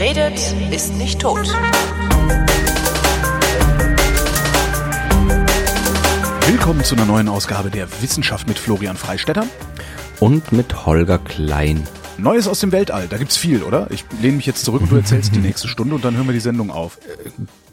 Wer redet, ist nicht tot. Willkommen zu einer neuen Ausgabe der Wissenschaft mit Florian Freistetter. Und mit Holger Klein. Neues aus dem Weltall, da gibt's viel, oder? Ich lehne mich jetzt zurück und du erzählst die nächste Stunde und dann hören wir die Sendung auf.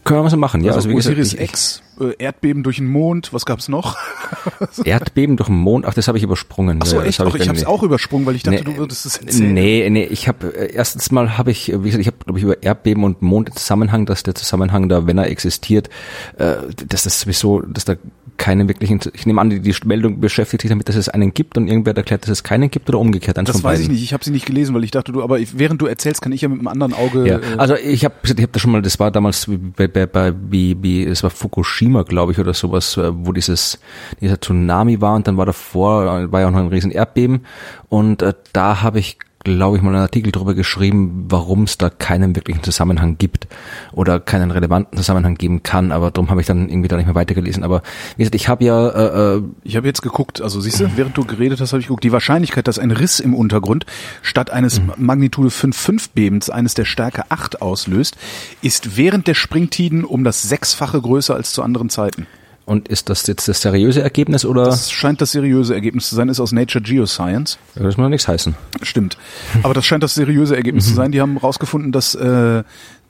Können wir so machen, ja. Also, wie gesagt, Osiris ich- X, äh, Erdbeben durch den Mond, was gab's noch? Erdbeben durch den Mond, ach, das habe ich übersprungen. Ach so, echt? hab ich hab's nicht. auch übersprungen, weil ich dachte, Nee, du würdest es erzählen. Nee, nee, ich habe erstens mal habe ich, äh, wie gesagt, ich habe glaube ich über Erdbeben und Mond den Zusammenhang, dass der Zusammenhang da, wenn er existiert, äh, dass das sowieso, dass da keine wirklichen, ich nehme an, die, die Meldung beschäftigt sich damit, dass es einen gibt und irgendwer hat erklärt, dass es keinen gibt oder umgekehrt. eins Das weiß ich nicht, ich habe sie nicht gelesen, weil ich dachte, du, aber ich, während du erzählst, kann ich ja mit einem anderen Auge. Ja, äh, also ich habe ich hab da schon mal, das war damals bei, bei, bei wie, wie, es war Fukushima, glaube ich, oder sowas, äh, wo dieses dieser Tsunami war und dann war davor, äh, war ja auch noch ein riesen Erdbeben und äh, da habe ich glaube ich mal einen Artikel drüber geschrieben, warum es da keinen wirklichen Zusammenhang gibt oder keinen relevanten Zusammenhang geben kann, aber darum habe ich dann irgendwie da nicht mehr weitergelesen. Aber wie gesagt, ich habe ja äh, äh, Ich habe jetzt geguckt, also siehst du, während du geredet hast, habe ich geguckt, die Wahrscheinlichkeit, dass ein Riss im Untergrund statt eines Mhm. Magnitude 5,5 Bebens eines der Stärke 8 auslöst, ist während der Springtiden um das Sechsfache größer als zu anderen Zeiten. Und ist das jetzt das seriöse Ergebnis oder Das scheint das seriöse Ergebnis zu sein, ist aus Nature Geoscience. das muss noch nichts heißen? Stimmt. Aber das scheint das seriöse Ergebnis Mhm. zu sein. Die haben herausgefunden, dass äh,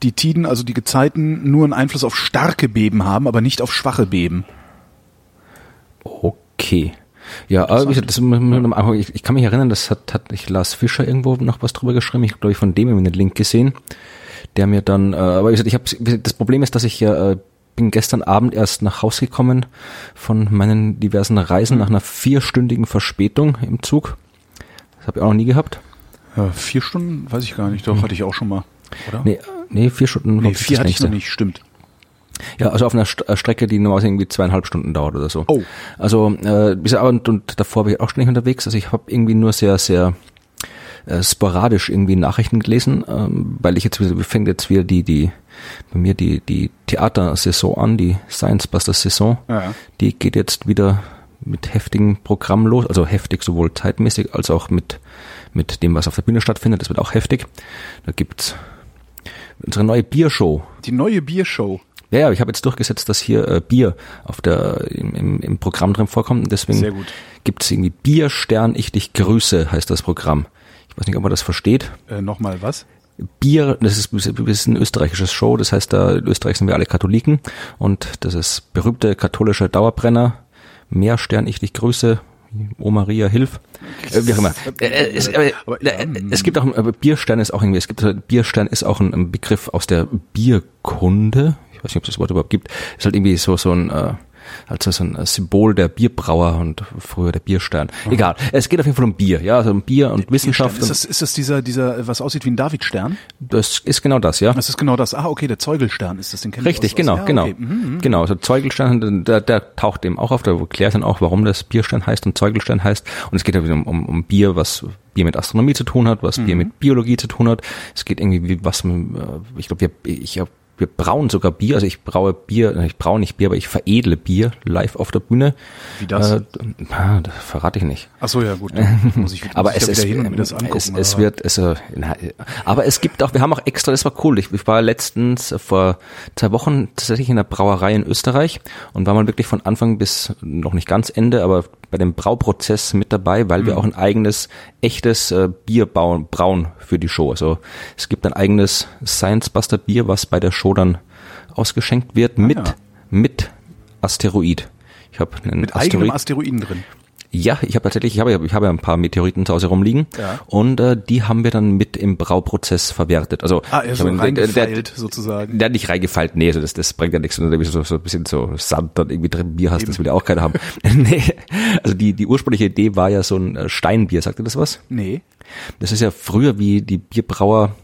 die Tiden, also die Gezeiten, nur einen Einfluss auf starke Beben haben, aber nicht auf schwache Beben. Okay. Ja, aber gesagt, das, ich, ich kann mich erinnern, das hat, hat ich Lars Fischer irgendwo noch was drüber geschrieben. Ich glaube, ich von dem einen Link gesehen, der mir dann, äh, aber wie gesagt, ich habe das Problem ist, dass ich ja äh, bin gestern Abend erst nach Haus gekommen von meinen diversen Reisen nach einer vierstündigen Verspätung im Zug. Das habe ich auch noch nie gehabt. Ja, vier Stunden? Weiß ich gar nicht. Doch, hatte ich auch schon mal. Oder? Nee, nee vier Stunden. Nee, vier hatte ich noch nicht, stimmt. Ja, also auf einer St äh, Strecke, die normalerweise irgendwie zweieinhalb Stunden dauert oder so. Oh. Also, äh, bis- und, und davor war ich auch ständig unterwegs. Also ich habe irgendwie nur sehr, sehr äh, sporadisch irgendwie Nachrichten gelesen, ähm, weil ich jetzt wieder, fängt jetzt wieder die, die, bei mir die, die Theatersaison an, die Science Buster Saison. Ja. Die geht jetzt wieder mit heftigem Programm los, also heftig sowohl zeitmäßig als auch mit, mit dem, was auf der Bühne stattfindet. Das wird auch heftig. Da gibt's unsere neue Biershow. Die neue Biershow. Ja, ja, ich habe jetzt durchgesetzt, dass hier äh, Bier auf der im, im, im Programm drin vorkommt. Und Deswegen gibt's irgendwie Bierstern, ich dich grüße, heißt das Programm. Ich weiß nicht, ob man das versteht. Äh, Nochmal was? Bier, das ist, das ist ein österreichisches Show, das heißt, da in Österreich sind wir alle Katholiken und das ist berühmte katholische Dauerbrenner, Meerstern, ich dich grüße, O Maria, hilf. Äh, wie auch immer. Äh, äh, es, äh, ähm, es gibt auch, Bierstern ist auch irgendwie, es gibt, äh, Bierstern ist auch ein, ein Begriff aus der Bierkunde. Ich weiß nicht, ob es das Wort überhaupt gibt. Ist halt irgendwie so, so ein, äh, also so ein Symbol der Bierbrauer und früher der Bierstern. Egal. Es geht auf jeden Fall um Bier, ja, also um Bier und Wissenschaft. Ist das, ist das dieser, dieser, was aussieht wie ein Davidstern? Das ist genau das, ja. Das ist genau das. Ah, okay, der Zeugelstern ist das, den kenn ich Richtig, aus- genau, aus- ja, genau. okay. Mhm, Genau, also Zeugelstein, der, der taucht eben auch auf, da erklärt dann auch, warum das Bierstein heißt und Zeugelstein heißt. Und es geht ja wieder um, um, um Bier, was Bier mit Astronomie zu tun hat, was Bier Mhm. mit Biologie zu tun hat. Es geht irgendwie, wie was, äh, ich glaube, ich hab, wir brauen sogar Bier, also ich braue Bier, ich braue nicht Bier, aber ich veredle Bier live auf der Bühne. Wie das? Äh, das verrate ich nicht. Ach so, ja gut. Muss ich, aber muss ich es mir das angucken. es, es wird, es, äh, na, aber es gibt auch, wir haben auch extra, das war cool. Ich, ich war letztens äh, vor zwei Wochen tatsächlich in der Brauerei in Österreich und war mal wirklich von Anfang bis noch nicht ganz Ende, aber bei dem Brauprozess mit dabei, weil Mhm. wir auch ein eigenes, echtes äh, Bier bauen, brauen für die Show. Also es gibt ein eigenes Science Buster Bier, was bei der Show dann ausgeschenkt wird mit, Ah, ja. mit Asteroid. Ich habe einen mit eigenem Asteroiden drin. Ja, ich habe tatsächlich, ich habe, ja- ich habe ja ein paar Meteoriten zu Hause rumliegen Ja. und äh, die haben wir dann mit im Brauprozess verwertet. Also Ah, er ich so habe- reingefeilt der, sozusagen. der hat nicht reingefeilt, nee, also das, das bringt ja nichts, wenn du so, so ein bisschen so Sand dann irgendwie drin Bier hast, das will ja auch keiner haben. nee, also die, die ursprüngliche Idee war ja so ein äh, Steinbier, sagt ihr das was? Nee. Das ist ja früher, wie die Bierbrauer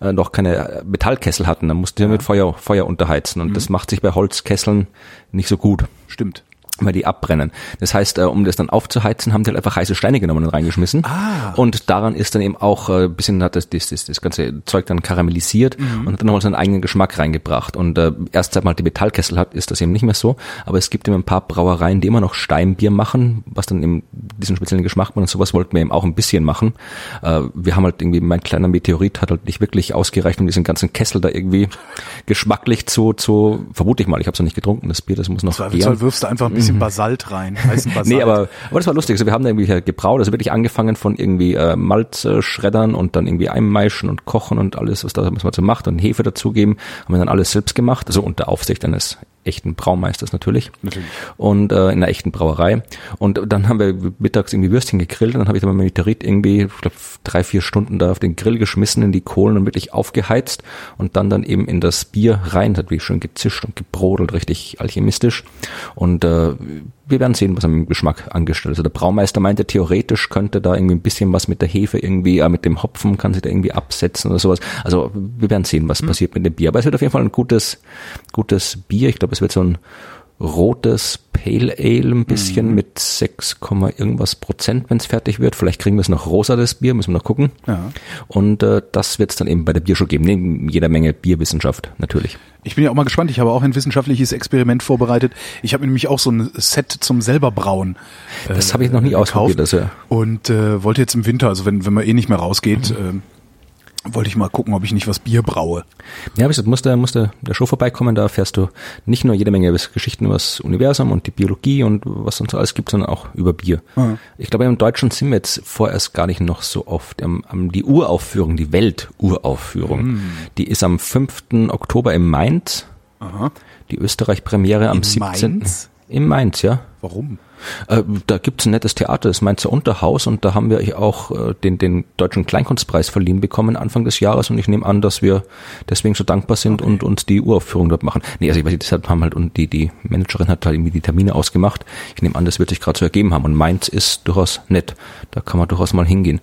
äh, noch keine äh, Metallkessel hatten, dann mussten sie ja. mit Feuer, Feuer unterheizen und das macht sich bei Holzkesseln nicht so gut. Stimmt. Weil die abbrennen. Das heißt, äh, um das dann aufzuheizen, haben die halt einfach heiße Steine genommen und reingeschmissen. Ah. Und daran ist dann eben auch äh, ein bisschen hat das, das, das, das ganze Zeug dann karamellisiert Mhm. und hat dann nochmal seinen eigenen Geschmack reingebracht. Und äh, erst seit man halt die Metallkessel hat, ist das eben nicht mehr so. Aber es gibt eben ein paar Brauereien, die immer noch Steinbier machen, was dann eben diesen speziellen Geschmack macht. Und sowas wollten wir eben auch ein bisschen machen. Äh, wir haben halt irgendwie, mein kleiner Meteorit hat halt nicht wirklich ausgereicht, um diesen ganzen Kessel da irgendwie geschmacklich zu, zu vermute ich mal, ich habe es noch nicht getrunken, das Bier, das muss noch gären. wirfst du einfach ein bisschen Basalt rein. Heißen Basalt. Nee, aber, aber das war lustig. Also wir haben da irgendwie gebraut, also wirklich angefangen von irgendwie äh, Malzschreddern und dann irgendwie einmeischen und kochen und alles, was da was man so macht und Hefe dazugeben, haben wir dann alles selbst gemacht, also unter Aufsicht eines echten Braumeisters natürlich. Natürlich. Und äh, in einer echten Brauerei. Und dann haben wir mittags irgendwie Würstchen gegrillt und dann habe ich dann mit Meteorit irgendwie, ich glaube, drei, vier Stunden da auf den Grill geschmissen, in die Kohlen und wirklich aufgeheizt und dann dann eben in das Bier rein, das hat wie schön gezischt und gebrodelt, richtig alchemistisch. Und äh, wir werden sehen, was er mit dem Geschmack angestellt ist. Also der Braumeister meinte, theoretisch könnte da irgendwie ein bisschen was mit der Hefe irgendwie, äh, mit dem Hopfen kann sich da irgendwie absetzen oder sowas. Also wir werden sehen, was passiert mit dem Bier. Aber es wird auf jeden Fall ein gutes, gutes Bier. Ich glaube, es wird so ein rotes Pale Ale ein bisschen mit 6, Komma irgendwas Prozent, wenn es fertig wird. Vielleicht kriegen wir es noch rosa, das Bier, müssen wir noch gucken. Ja. Und äh, das wird es dann eben bei der Biershow geben, neben jeder Menge Bierwissenschaft natürlich. Ich bin ja auch mal gespannt. Ich habe auch ein wissenschaftliches Experiment vorbereitet. Ich habe mir nämlich auch so ein Set zum selber brauen. Das habe ich noch nie gekauft ausprobiert. Also, Und äh, wollte jetzt im Winter, also wenn, wenn man eh nicht mehr rausgeht, ähm, wollte ich mal gucken, ob ich nicht was Bier braue. Ja, aber ich gesagt, musste, musste der Show vorbeikommen, da erfährst du nicht nur jede Menge Geschichten über das Universum und die Biologie und was sonst so alles gibt, sondern auch über Bier. Mhm. Ich glaube, im Deutschen sind wir jetzt vorerst gar nicht noch so oft. Am, am, die Uraufführung, die Welturaufführung, die ist am 5. Oktober im Mainz. Aha. Die Österreich-Premiere am In 17. Mainz? Im Mainz, ja. Warum? Äh, da gibt's ein nettes Theater, das Mainzer Unterhaus und da haben wir auch äh, den, den Deutschen Kleinkunstpreis verliehen bekommen Anfang des Jahres und ich nehme an, dass wir deswegen so dankbar sind und uns die Uraufführung dort machen. Nee, also ich weiß nicht, deshalb haben halt und die, die Managerin hat halt irgendwie die Termine ausgemacht. Ich nehme an, das wird sich gerade so ergeben haben und Mainz ist durchaus nett. Da kann man durchaus mal hingehen.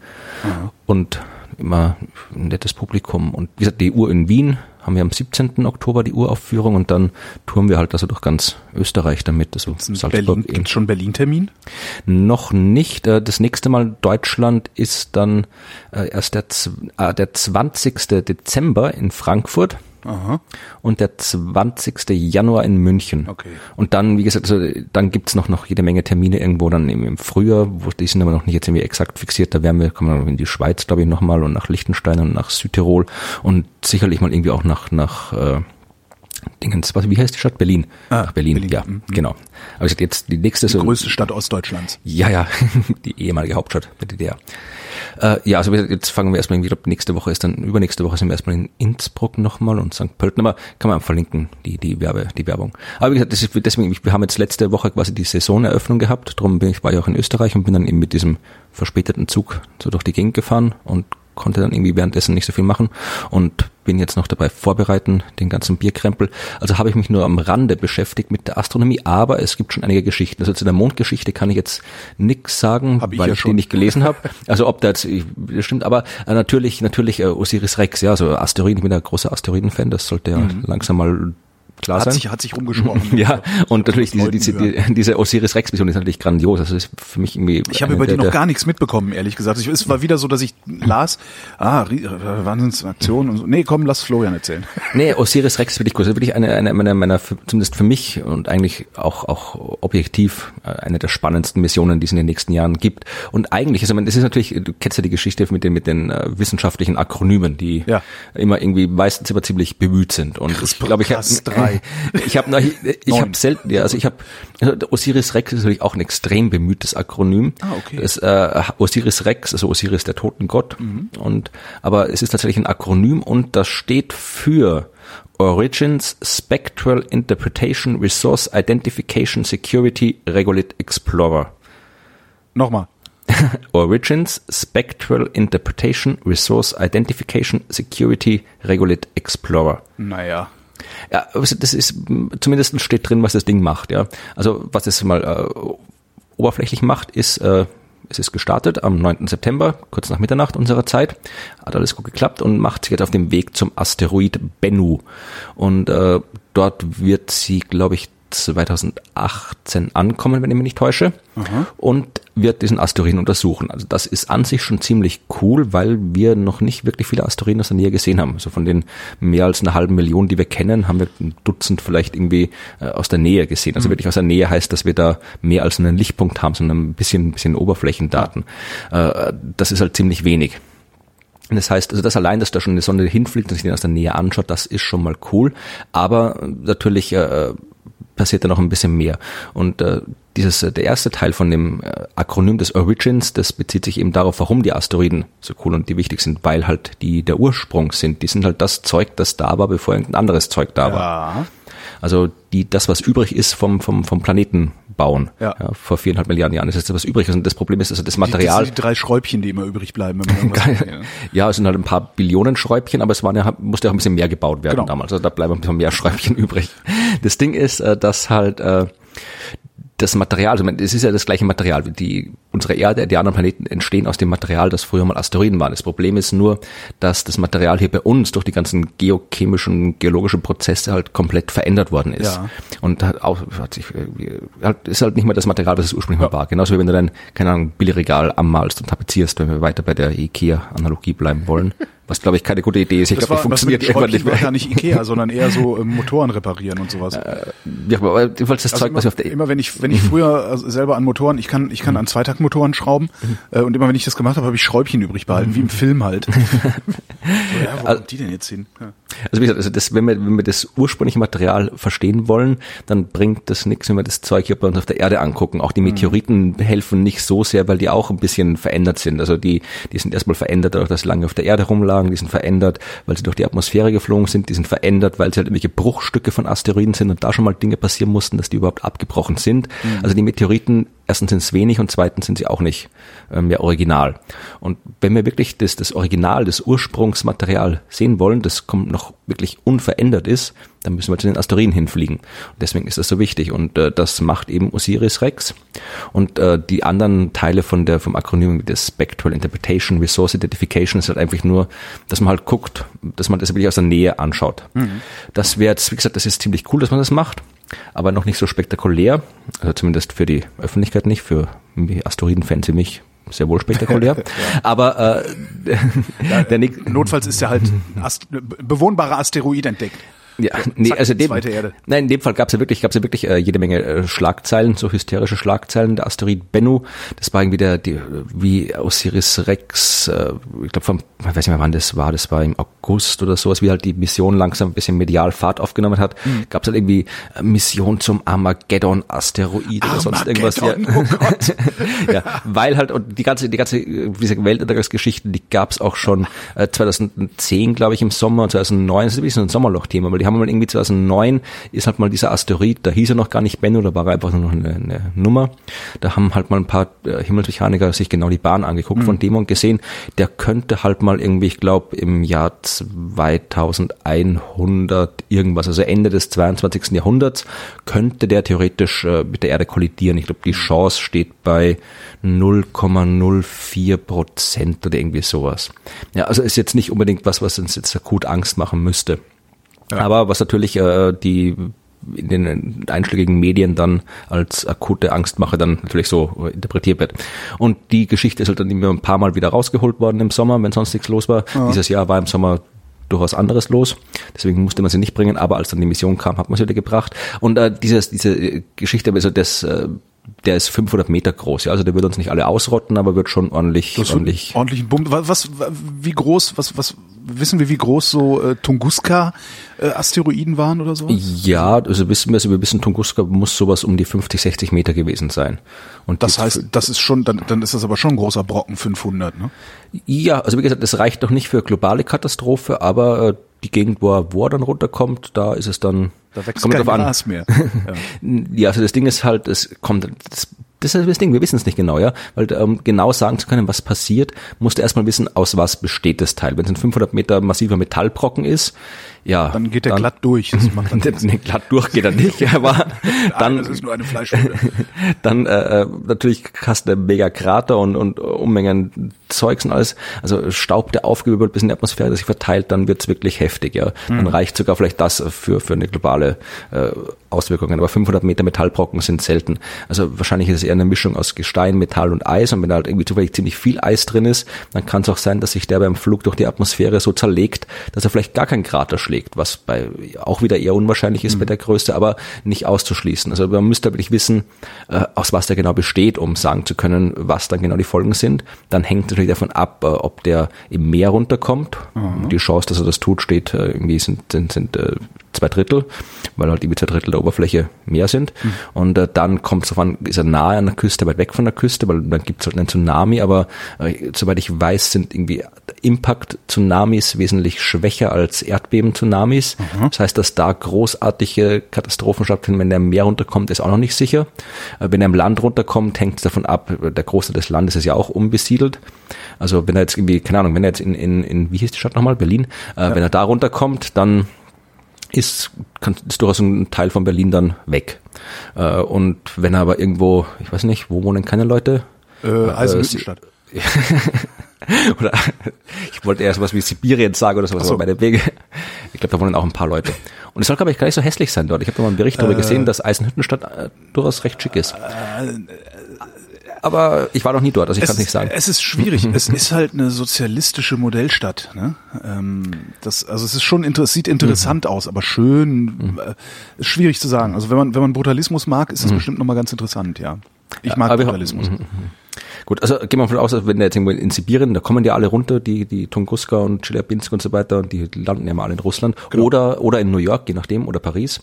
Und immer ein nettes Publikum. Und wie gesagt, die Uhr in Wien haben wir am 17. Oktober die Uraufführung und dann touren wir halt also durch ganz Österreich damit. Also Gibt's Salzburg, gibt's schon Berlin-Termin? Noch nicht. Äh, Das nächste Mal Deutschland ist dann äh, erst der, äh, der 20. Dezember in Frankfurt Aha. und der 20. Januar in München. Okay. Und dann, wie gesagt, also dann gibt's noch, noch jede Menge Termine irgendwo dann im, im Frühjahr, wo die sind aber noch nicht jetzt irgendwie exakt fixiert. Da werden wir, kommen wir noch in die Schweiz, glaube ich, nochmal und nach Liechtenstein und nach Südtirol und sicherlich mal irgendwie auch nach, nach äh, Dingens, was, wie heißt die Stadt? Berlin. Ah, nach Berlin, Berlin, ja, mhm. genau. Aber jetzt die nächste Die so, größte Stadt Ostdeutschlands. ja, ja, die ehemalige Hauptstadt der DDR. Äh, ja, also jetzt fangen wir erstmal, ich glaube, nächste Woche ist dann, übernächste Woche sind wir erstmal in Innsbruck nochmal und St. Pölten, aber kann man verlinken, die, die Werbe, die Werbung. Aber wie gesagt, das ist, deswegen, wir haben jetzt letzte Woche quasi die Saisoneröffnung gehabt, darum bin ich, war ich auch in Österreich und bin dann eben mit diesem verspäteten Zug so durch die Gegend gefahren und konnte dann irgendwie währenddessen nicht so viel machen und bin jetzt noch dabei vorbereiten, den ganzen Bierkrempel. Also habe ich mich nur am Rande beschäftigt mit der Astronomie, aber es gibt schon einige Geschichten. Also zu der Mondgeschichte kann ich jetzt nix sagen, Hab ich weil ja ich schon. die nicht gelesen habe. Also ob da jetzt, ich- das stimmt, aber äh, natürlich, natürlich äh, Osiris Rex, ja, also Asteroiden, ich bin ein großer Asteroiden-Fan, das sollte ja langsam mal klar. Hat sein. sich, hat sich rumgesprochen. ja, und natürlich diese, diese, die, diese Osiris Rex Mission ist natürlich grandios. Also ist für mich irgendwie. Ich habe über die noch gar nichts mitbekommen, ehrlich gesagt. Ich, es war wieder so, dass ich las, ah, äh, Wahnsinnsaktion und so. Nee, komm, lass Florian erzählen. Nee, Osiris Rex finde ich gut. Das ist wirklich eine, eine meiner, meiner, zumindest für mich und eigentlich auch, auch objektiv äh, eine der spannendsten Missionen, die es in den nächsten Jahren gibt. Und eigentlich, also man, das ist natürlich, du kennst ja die Geschichte mit den, mit den äh, wissenschaftlichen Akronymen, die Ja. immer irgendwie meistens immer ziemlich bemüht sind. Und ich glaube, ich habe, drei. ich habe, ich, habe selten, ja, also ich habe, Osiris Rex ist natürlich auch ein extrem bemühtes Akronym. Ah, okay. Das, äh, Osiris Rex, also Osiris der Totengott. Mhm. Und, aber es ist tatsächlich ein Akronym und das steht für Origins Spectral Interpretation Resource Identification Security Regolith Explorer. Nochmal. Origins Spectral Interpretation Resource Identification Security Regolith Explorer. Naja. Ja, also das ist, zumindest steht drin, was das Ding macht, ja. Also, was es mal äh, oberflächlich macht, ist, äh, es ist gestartet am 9. September, kurz nach Mitternacht unserer Zeit. Hat alles gut geklappt und macht sich jetzt auf dem Weg zum Asteroid Bennu. Und äh, dort wird sie, glaube ich, 2018 ankommen, wenn ich mich nicht täusche, und wird diesen Asteroiden untersuchen. Also das ist an sich schon ziemlich cool, weil wir noch nicht wirklich viele Asteroiden aus der Nähe gesehen haben. Also von den mehr als einer halben Million, die wir kennen, haben wir ein Dutzend vielleicht irgendwie äh, aus der Nähe gesehen. Also mhm. wirklich aus der Nähe heißt, dass wir da mehr als einen Lichtpunkt haben, sondern ein bisschen, ein bisschen Oberflächendaten. Äh, das ist halt ziemlich wenig. Das heißt, also das allein, dass da schon eine Sonde hinfliegt und sich den aus der Nähe anschaut, das ist schon mal cool. Aber natürlich äh, passiert da noch ein bisschen mehr. Und äh, dieses, äh, der erste Teil von dem äh, Akronym des Origins, das bezieht sich eben darauf, warum die Asteroiden so cool und die wichtig sind, weil halt die der Ursprung sind. Die sind halt das Zeug, das da war, bevor irgendein anderes Zeug da ja. war. Also die, das, was übrig ist vom, vom, vom Planeten bauen. Ja. ja. vor viereinhalb Milliarden Jahren. Das ist was übrig. Und das Problem ist, also das Material. Die, die, die drei Schräubchen, die immer übrig bleiben. Wenn man ja. ja, es sind halt ein paar Billionen Schräubchen, aber es waren ja, musste auch ein bisschen mehr gebaut werden genau. damals. Also da bleiben ein bisschen mehr Schräubchen übrig. Das Ding ist, äh, dass halt äh, das Material, also es ist ja das gleiche Material, die, unsere Erde, die anderen Planeten entstehen aus dem Material, das früher mal Asteroiden waren. Das Problem ist nur, dass das Material hier bei uns durch die ganzen geochemischen, geologischen Prozesse halt komplett verändert worden ist. Ja. Und hat auch, hat sich, halt, ist halt nicht mehr das Material, was es ursprünglich mal war. Genauso wie wenn du dein, keine Ahnung, Billigregal anmalst und tapezierst, wenn wir weiter bei der IKEA-Analogie bleiben wollen. Was glaube ich keine gute Idee ist. Ich glaube, die funktioniert irgendwann nicht mehr. war gar nicht Ikea, sondern eher so ähm, Motoren reparieren und sowas. Äh, ja, aber du wolltest das also Zeug, immer, was auf der immer wenn ich wenn ich früher also selber an Motoren, ich kann ich kann an Zweitaktmotoren schrauben äh, und immer wenn ich das gemacht habe, habe ich Schräubchen übrig behalten, wie im Film halt. so, ja, wo also, die denn jetzt hin? Ja. Also wie gesagt, also das, wenn wir wenn wir das ursprüngliche Material verstehen wollen, dann bringt das nichts, wenn wir das Zeug hier bei uns auf der Erde angucken. Auch die mhm. Meteoriten mhm. helfen nicht so sehr, weil die auch ein bisschen verändert sind. Also die die sind erstmal verändert, dadurch, dass sie lange auf der Erde rumlagen, die sind verändert verändert, weil sie durch die Atmosphäre geflogen sind, die sind verändert, weil sie halt irgendwelche Bruchstücke von Asteroiden sind und da schon mal Dinge passieren mussten, dass die überhaupt abgebrochen sind. Mhm. Also die Meteoriten, erstens sind es wenig und zweitens sind sie auch nicht äh, mehr original. Und wenn wir wirklich das, das Original, das Ursprungsmaterial sehen wollen, das kommt noch wirklich unverändert ist, dann müssen wir zu den Asteroiden hinfliegen. Und deswegen ist das so wichtig. Und äh, das macht eben Osiris Rex. Und äh, die anderen Teile von der, vom Akronym des Spectral Interpretation, Resource Identification ist halt einfach nur, dass man halt guckt, dass man das wirklich aus der Nähe anschaut. Mhm. Das wäre jetzt, wie gesagt, das ist ziemlich cool, dass man das macht, aber noch nicht so spektakulär. Also zumindest für die Öffentlichkeit nicht, für Asteroiden-Fans wie mich sehr wohl spektakulär. ja. Aber äh, ja, der Notfalls ist ja halt Ast bewohnbarer Asteroid entdeckt. Ja, nee, also dem, nein, in dem Fall gab es ja wirklich, gab es ja wirklich äh, jede Menge äh, Schlagzeilen, so hysterische Schlagzeilen. Der Asteroid Bennu, das war irgendwie der, die, wie Osiris Rex, äh, ich glaube vom, ich weiß nicht mehr wann das war, das war im August oder sowas, wie halt die Mission langsam ein bisschen medial Fahrt aufgenommen hat, mhm. gab es halt irgendwie äh, Mission zum Armageddon-Asteroid oder sonst irgendwas. Ja. Oh Gott. ja, weil halt, und die ganze, die ganze, diese Weltuntergangsgeschichten, die gab es auch schon äh, 2010, glaube ich, im Sommer, 2009, das ist ein bisschen ein Sommerloch-Thema, weil die haben mal irgendwie 2009 ist halt mal dieser Asteroid, da hieß er noch gar nicht Bennu, da war er einfach nur noch eine, eine Nummer. Da haben halt mal ein paar äh, Himmelsmechaniker sich genau die Bahn angeguckt mhm. von dem und gesehen, der könnte halt mal irgendwie, ich glaube, im Jahr 2100 irgendwas, also Ende des 22. Jahrhunderts, könnte der theoretisch äh, mit der Erde kollidieren. Ich glaube, die Chance steht bei 0,04 Prozent oder irgendwie sowas. Ja, also ist jetzt nicht unbedingt was, was uns jetzt akut Angst machen müsste. Ja. Aber was natürlich äh, die in den einschlägigen Medien dann als akute Angstmache dann natürlich so interpretiert wird. Und die Geschichte ist halt dann immer ein paar Mal wieder rausgeholt worden im Sommer, wenn sonst nichts los war. Ja. Dieses Jahr war im Sommer durchaus anderes los. Deswegen musste man sie nicht bringen, aber als dann die Mission kam, hat man sie wieder gebracht. Und äh, dieses, diese Geschichte, also das äh, der ist 500 Meter groß, ja, also der wird uns nicht alle ausrotten, aber wird schon ordentlich, das ordentlich. Ordentlichen Bumm. Was, was, wie groß, was, was, wissen wir, wie groß so äh, Tunguska äh, Asteroiden waren oder so? Ja, also wissen wir, also wir wissen, Tunguska muss sowas um die 50, 60 Meter gewesen sein. Und das heißt, das ist schon, dann, dann ist das aber schon ein großer Brocken, 500, ne? Ja, also wie gesagt, das reicht noch nicht für globale Katastrophe, aber äh, die Gegend, wo er, wo er dann runterkommt, da ist es dann da wächst kommt kein Gras mehr. Ja. ja, also das Ding ist halt, es kommt, das, das ist das Ding, wir wissen es nicht genau, ja, weil um genau sagen zu können, was passiert, musst du erstmal wissen, aus was besteht das Teil. Wenn es ein 500 Meter massiver Metallbrocken ist, ja, dann geht der dann, glatt durch. Das macht dann nee, glatt durch geht er nicht, aber dann das ist nur eine Fleischwunde. dann äh, äh, natürlich hast du einen mega Krater und und Unmengen Zeugs und alles. Also Staub, der aufgewirbelt bis in die Atmosphäre, der sich verteilt, dann wird's wirklich heftig. Ja, dann mhm. reicht sogar vielleicht das für für eine globale äh, Auswirkungen. Aber 500 Meter Metallbrocken sind selten. Also wahrscheinlich ist es eher eine Mischung aus Gestein, Metall und Eis. Und wenn da halt irgendwie zufällig ziemlich viel Eis drin ist, dann kann es auch sein, dass sich der beim Flug durch die Atmosphäre so zerlegt, dass er vielleicht gar keinen Krater schlägt, was bei auch wieder eher unwahrscheinlich ist mhm. bei der Größe, aber nicht auszuschließen. Also man müsste wirklich wissen, äh, aus was der genau besteht, um sagen zu können, was dann genau die Folgen sind. Dann hängt natürlich davon ab, äh, ob der im Meer runterkommt. Mhm. Die Chance, dass er das tut, steht äh, irgendwie sind, sind, sind äh, zwei Drittel, weil halt irgendwie zwei Drittel der Oberfläche mehr sind. Mhm. Und äh, dann kommt es darauf an, ist er nahe an der Küste, weit weg von der Küste, weil dann gibt es halt einen Tsunami, aber äh, soweit ich weiß, sind irgendwie Impact-Tsunamis wesentlich schwächer als Erdbeben-Tsunamis. Mhm. Das heißt, dass da großartige Katastrophen stattfinden, wenn der im Meer runterkommt, ist auch noch nicht sicher. Äh, wenn er im Land runterkommt, hängt es davon ab, der Großteil des Landes ist ja auch unbesiedelt. Also wenn er jetzt irgendwie, keine Ahnung, wenn er jetzt in, in, in wie hieß die Stadt nochmal, Berlin, äh, ja. wenn er da runterkommt, dann ist, kann, ist durchaus ein Teil von Berlin dann weg. Äh, und wenn er aber irgendwo, ich weiß nicht, wo wohnen keine Leute? Äh, Eisenhüttenstadt. oder ich wollte eher sowas wie Sibirien sagen oder sowas, so. aber bei der Wege. Ich glaube, da wohnen auch ein paar Leute. Und es soll, glaube ich, gar nicht so hässlich sein dort. Ich habe da mal einen Bericht darüber äh, gesehen, dass Eisenhüttenstadt äh, durchaus recht schick ist. Aber ich war noch nie dort, also ich kann nicht sagen. Es ist schwierig. es ist halt eine sozialistische Modellstadt. Ne? Ähm, das, also es ist schon inter sieht interessant mhm. aus, aber schön mhm. äh, ist schwierig zu sagen. Also wenn man wenn man Brutalismus mag, ist das mhm. bestimmt nochmal ganz interessant. Ja, ich mag aber Brutalismus. Mhm, mhm. Gut, also gehen wir davon aus, wenn der jetzt irgendwo in Sibirien, da kommen die alle runter, die, die Tunguska und Chelyabinsk und so weiter, und die landen ja mal alle in Russland. Genau. Oder, oder in New York, je nachdem, oder Paris.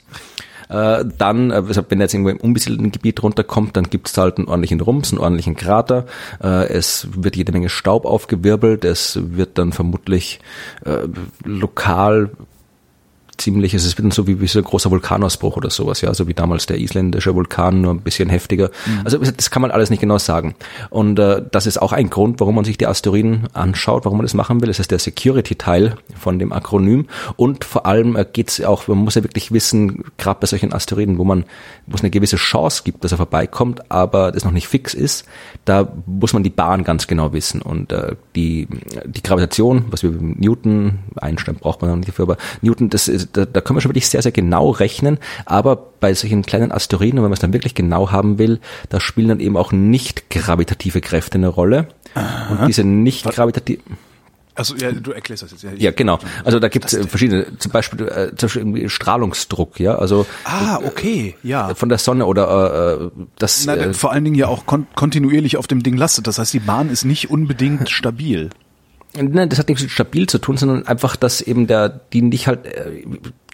Äh, dann, äh, wenn er jetzt irgendwo im unbesiedelten Gebiet runterkommt, dann gibt es halt einen ordentlichen Rums, einen ordentlichen Krater. Äh, es wird jede Menge Staub aufgewirbelt. Es wird dann vermutlich äh, lokal ziemlich, es ist ein so wie, wie so ein großer Vulkanausbruch oder sowas, ja, so wie damals der isländische Vulkan, nur ein bisschen heftiger. Mhm. Also das kann man alles nicht genau sagen. Und äh, das ist auch ein Grund, warum man sich die Asteroiden anschaut, warum man das machen will. Das ist der Security-Teil von dem Akronym. Und vor allem äh, geht es auch, man muss ja wirklich wissen, gerade bei solchen Asteroiden, wo man, wo es eine gewisse Chance gibt, dass er vorbeikommt, aber das noch nicht fix ist, da muss man die Bahn ganz genau wissen. Und äh, die, die Gravitation, was wir mit Newton, Einstein braucht man noch nicht dafür, aber Newton, das ist, da, da können wir schon wirklich sehr, sehr genau rechnen, aber bei solchen kleinen Asteroiden, wenn man es dann wirklich genau haben will, da spielen dann eben auch nicht gravitative Kräfte eine Rolle. Aha. Und diese nicht gravitative also ja, du erklärst das jetzt. Ja, ja genau. Also da gibt es äh, verschiedene, zum Beispiel, äh, zum Beispiel irgendwie Strahlungsdruck, ja. Also ah, okay, ja. Von der Sonne oder äh, das. Na, äh, vor allen Dingen ja auch kon kontinuierlich auf dem Ding lastet. Das heißt, die Bahn ist nicht unbedingt stabil. Nein, das hat nichts mit stabil zu tun, sondern einfach, dass eben der, die nicht halt, äh,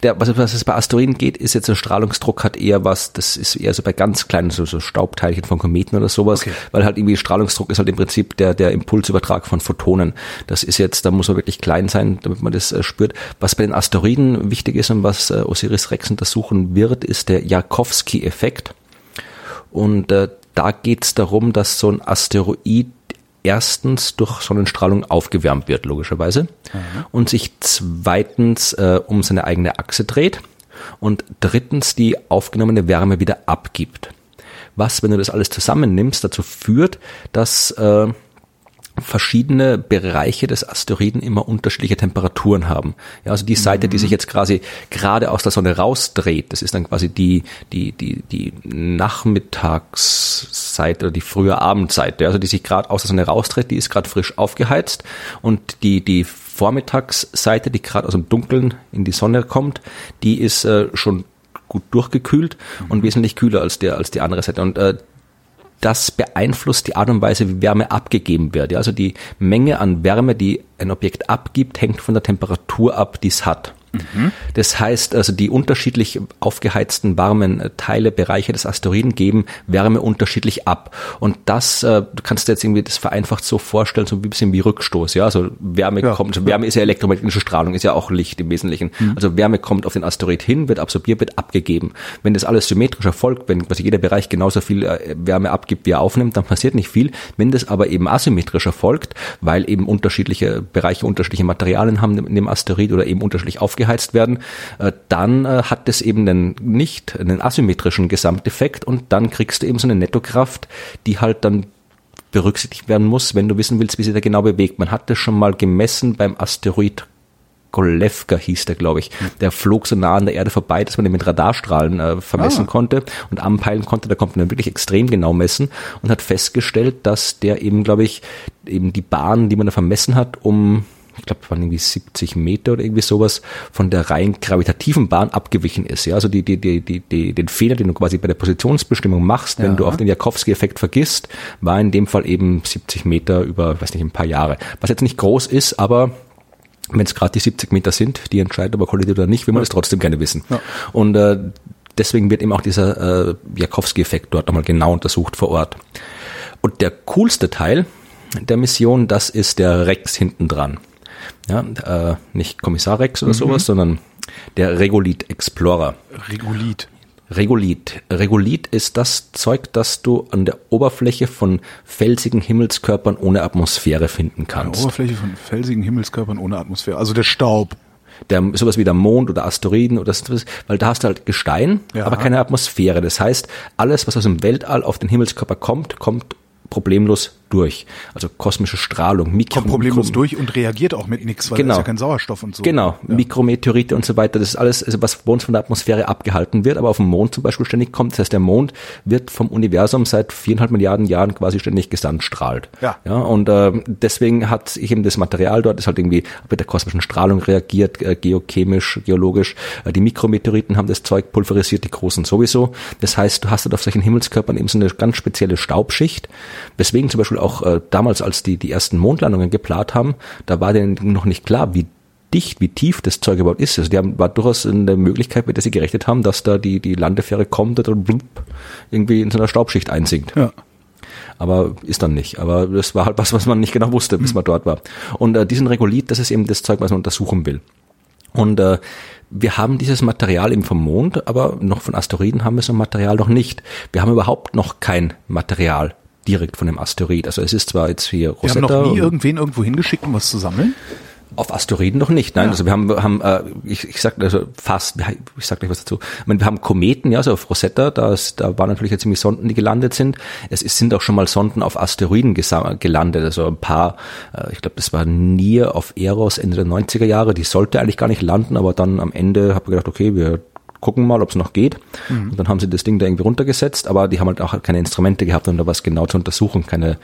der, was, was es bei Asteroiden geht, ist jetzt der Strahlungsdruck hat eher was, das ist eher so bei ganz kleinen, so, so Staubteilchen von Kometen oder sowas, okay. weil halt irgendwie Strahlungsdruck ist halt im Prinzip der, der Impulsübertrag von Photonen. Das ist jetzt, da muss man wirklich klein sein, damit man das äh, spürt. Was bei den Asteroiden wichtig ist und was äh, Osiris Rex untersuchen wird, ist der Jakowski-Effekt. Und äh, da geht es darum, dass so ein Asteroid erstens durch Sonnenstrahlung aufgewärmt wird, logischerweise, mhm. und sich zweitens äh, um seine eigene Achse dreht und drittens die aufgenommene Wärme wieder abgibt. Was, wenn du das alles zusammennimmst, dazu führt, dass äh, verschiedene Bereiche des Asteroiden immer unterschiedliche Temperaturen haben. Ja, also die Seite, die sich jetzt quasi gerade aus der Sonne rausdreht, das ist dann quasi die, die, die, die Nachmittagsseite oder die frühe Abendseite, also die sich gerade aus der Sonne rausdreht, die ist gerade frisch aufgeheizt. Und die, die Vormittagsseite, die gerade aus dem Dunkeln in die Sonne kommt, die ist äh, schon gut durchgekühlt und wesentlich kühler als der als die andere Seite. Und äh, das beeinflusst die Art und Weise, wie Wärme abgegeben wird. Also die Menge an Wärme, die ein Objekt abgibt, hängt von der Temperatur ab, die es hat. Mhm. Das heißt also, die unterschiedlich aufgeheizten warmen Teile, Bereiche des Asteroiden geben Wärme unterschiedlich ab. Und das äh, du kannst dir jetzt irgendwie das vereinfacht so vorstellen, so ein bisschen wie Rückstoß. Ja, also Wärme ja, kommt, Wärme ist ja elektromagnetische Strahlung, ist ja auch Licht im Wesentlichen. Mhm. Also Wärme kommt auf den Asteroid hin, wird absorbiert, wird abgegeben. Wenn das alles symmetrisch erfolgt, wenn quasi jeder Bereich genauso viel äh, Wärme abgibt, wie er aufnimmt, dann passiert nicht viel. Wenn das aber eben asymmetrisch erfolgt, weil eben unterschiedliche Bereiche unterschiedliche Materialien haben in dem Asteroid oder eben unterschiedlich auf aufgeheizt werden, äh, dann äh, hat es eben einen nicht einen asymmetrischen Gesamteffekt und dann kriegst du eben so eine Nettokraft, die halt dann berücksichtigt werden muss, wenn du wissen willst, wie sich der genau bewegt. Man hat das schon mal gemessen beim Asteroid Golevka hieß der, glaube ich. Der flog so nah an der Erde vorbei, dass man den mit Radarstrahlen äh, vermessen ah. konnte und anpeilen konnte. Da konnte man wirklich extrem genau messen und hat festgestellt, dass der eben, glaube ich, eben die Bahn, die man da vermessen hat, um ich glaube, waren irgendwie 70 Meter oder irgendwie sowas von der rein gravitativen Bahn abgewichen ist. Ja, also die, die, die, die, die, den Fehler, den du quasi bei der Positionsbestimmung machst, wenn ja. du auf den Jakowski-Effekt vergisst, war in dem Fall eben 70 Meter über, weiß nicht, ein paar Jahre. Was jetzt nicht groß ist, aber wenn es gerade die 70 Meter sind, die entscheiden, ob er kollidiert oder nicht, will man es trotzdem gerne wissen. Ja. Und äh, deswegen wird eben auch dieser äh, Jakowski-Effekt dort nochmal genau untersucht vor Ort. Und der coolste Teil der Mission, das ist der Rex hinten dran. Ja, äh, nicht Kommissar Rex oder mhm. sowas, sondern der Regolith Explorer. Regolith. Regolith. Regolith ist das Zeug, das du an der Oberfläche von felsigen Himmelskörpern ohne Atmosphäre finden kannst. An der Oberfläche von felsigen Himmelskörpern ohne Atmosphäre, also der Staub. Der, sowas wie der Mond oder Asteroiden oder sowas, weil da hast du halt Gestein, ja. aber keine Atmosphäre. Das heißt, alles, was aus dem Weltall auf den Himmelskörper kommt, kommt problemlos durch. Also kosmische Strahlung, Mikro Kommt problemlos durch und reagiert auch mit nichts, weil genau. ist ja kein Sauerstoff und so. Genau, ja. Mikrometeorite und so weiter, das ist alles, also was bei uns von der Atmosphäre abgehalten wird, aber auf dem Mond zum Beispiel ständig kommt. Das heißt, der Mond wird vom Universum seit viereinhalb Milliarden Jahren quasi ständig gesandstrahlt. Ja. ja und äh, deswegen hat sich eben das Material dort, ist halt irgendwie mit der kosmischen Strahlung reagiert, äh, geochemisch, geologisch. Äh, die Mikrometeoriten haben das Zeug pulverisiert, die großen sowieso. Das heißt, du hast halt auf solchen Himmelskörpern eben so eine ganz spezielle Staubschicht, weswegen zum Beispiel auch äh, damals, als die die ersten Mondlandungen geplant haben, da war denen noch nicht klar, wie dicht, wie tief das Zeug überhaupt ist. Also die haben, war durchaus eine Möglichkeit, mit der sie gerechnet haben, dass da die, die Landefähre kommt und blub, irgendwie in so einer Staubschicht einsinkt. Ja. Aber ist dann nicht. Aber das war halt was, was man nicht genau wusste, bis man dort war. Und äh, diesen Regolith, das ist eben das Zeug, was man untersuchen will. Und äh, wir haben dieses Material eben vom Mond, aber noch von Asteroiden haben wir so ein Material noch nicht. Wir haben überhaupt noch kein Material direkt von dem Asteroid. Also es ist zwar jetzt hier Rosetta. Wir haben noch nie irgendwen irgendwo hingeschickt, um was zu sammeln? Auf Asteroiden noch nicht, nein. Ja. Also wir haben, haben äh, ich, ich sag also fast, ich sag gleich was dazu. Ich meine, wir haben Kometen, ja, so auf Rosetta, da, ist, da waren natürlich jetzt ziemlich Sonden, die gelandet sind. Es ist, sind auch schon mal Sonden auf Asteroiden gelandet, also ein paar, äh, ich glaube, das war Nier auf Eros Ende der 90er Jahre, die sollte eigentlich gar nicht landen, aber dann am Ende habe ich gedacht, okay, wir gucken mal, ob es noch geht. Mhm. Und dann haben sie das Ding da irgendwie runtergesetzt, aber die haben halt auch keine Instrumente gehabt, um da was genau zu untersuchen, keine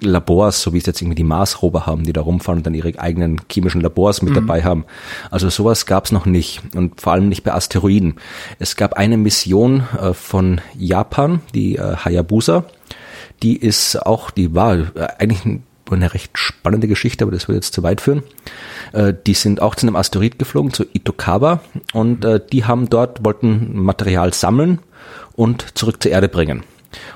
Labors, so wie es jetzt irgendwie die Mars-Rover haben, die da rumfahren und dann ihre eigenen chemischen Labors mit mhm. dabei haben. Also sowas gab es noch nicht und vor allem nicht bei Asteroiden. Es gab eine Mission äh, von Japan, die äh, Hayabusa. Die ist auch, die war äh, eigentlich eine recht spannende Geschichte, aber das würde jetzt zu weit führen. Äh, die sind auch zu einem Asteroid geflogen, zu Itokawa, und äh, die haben dort, wollten Material sammeln und zurück zur Erde bringen.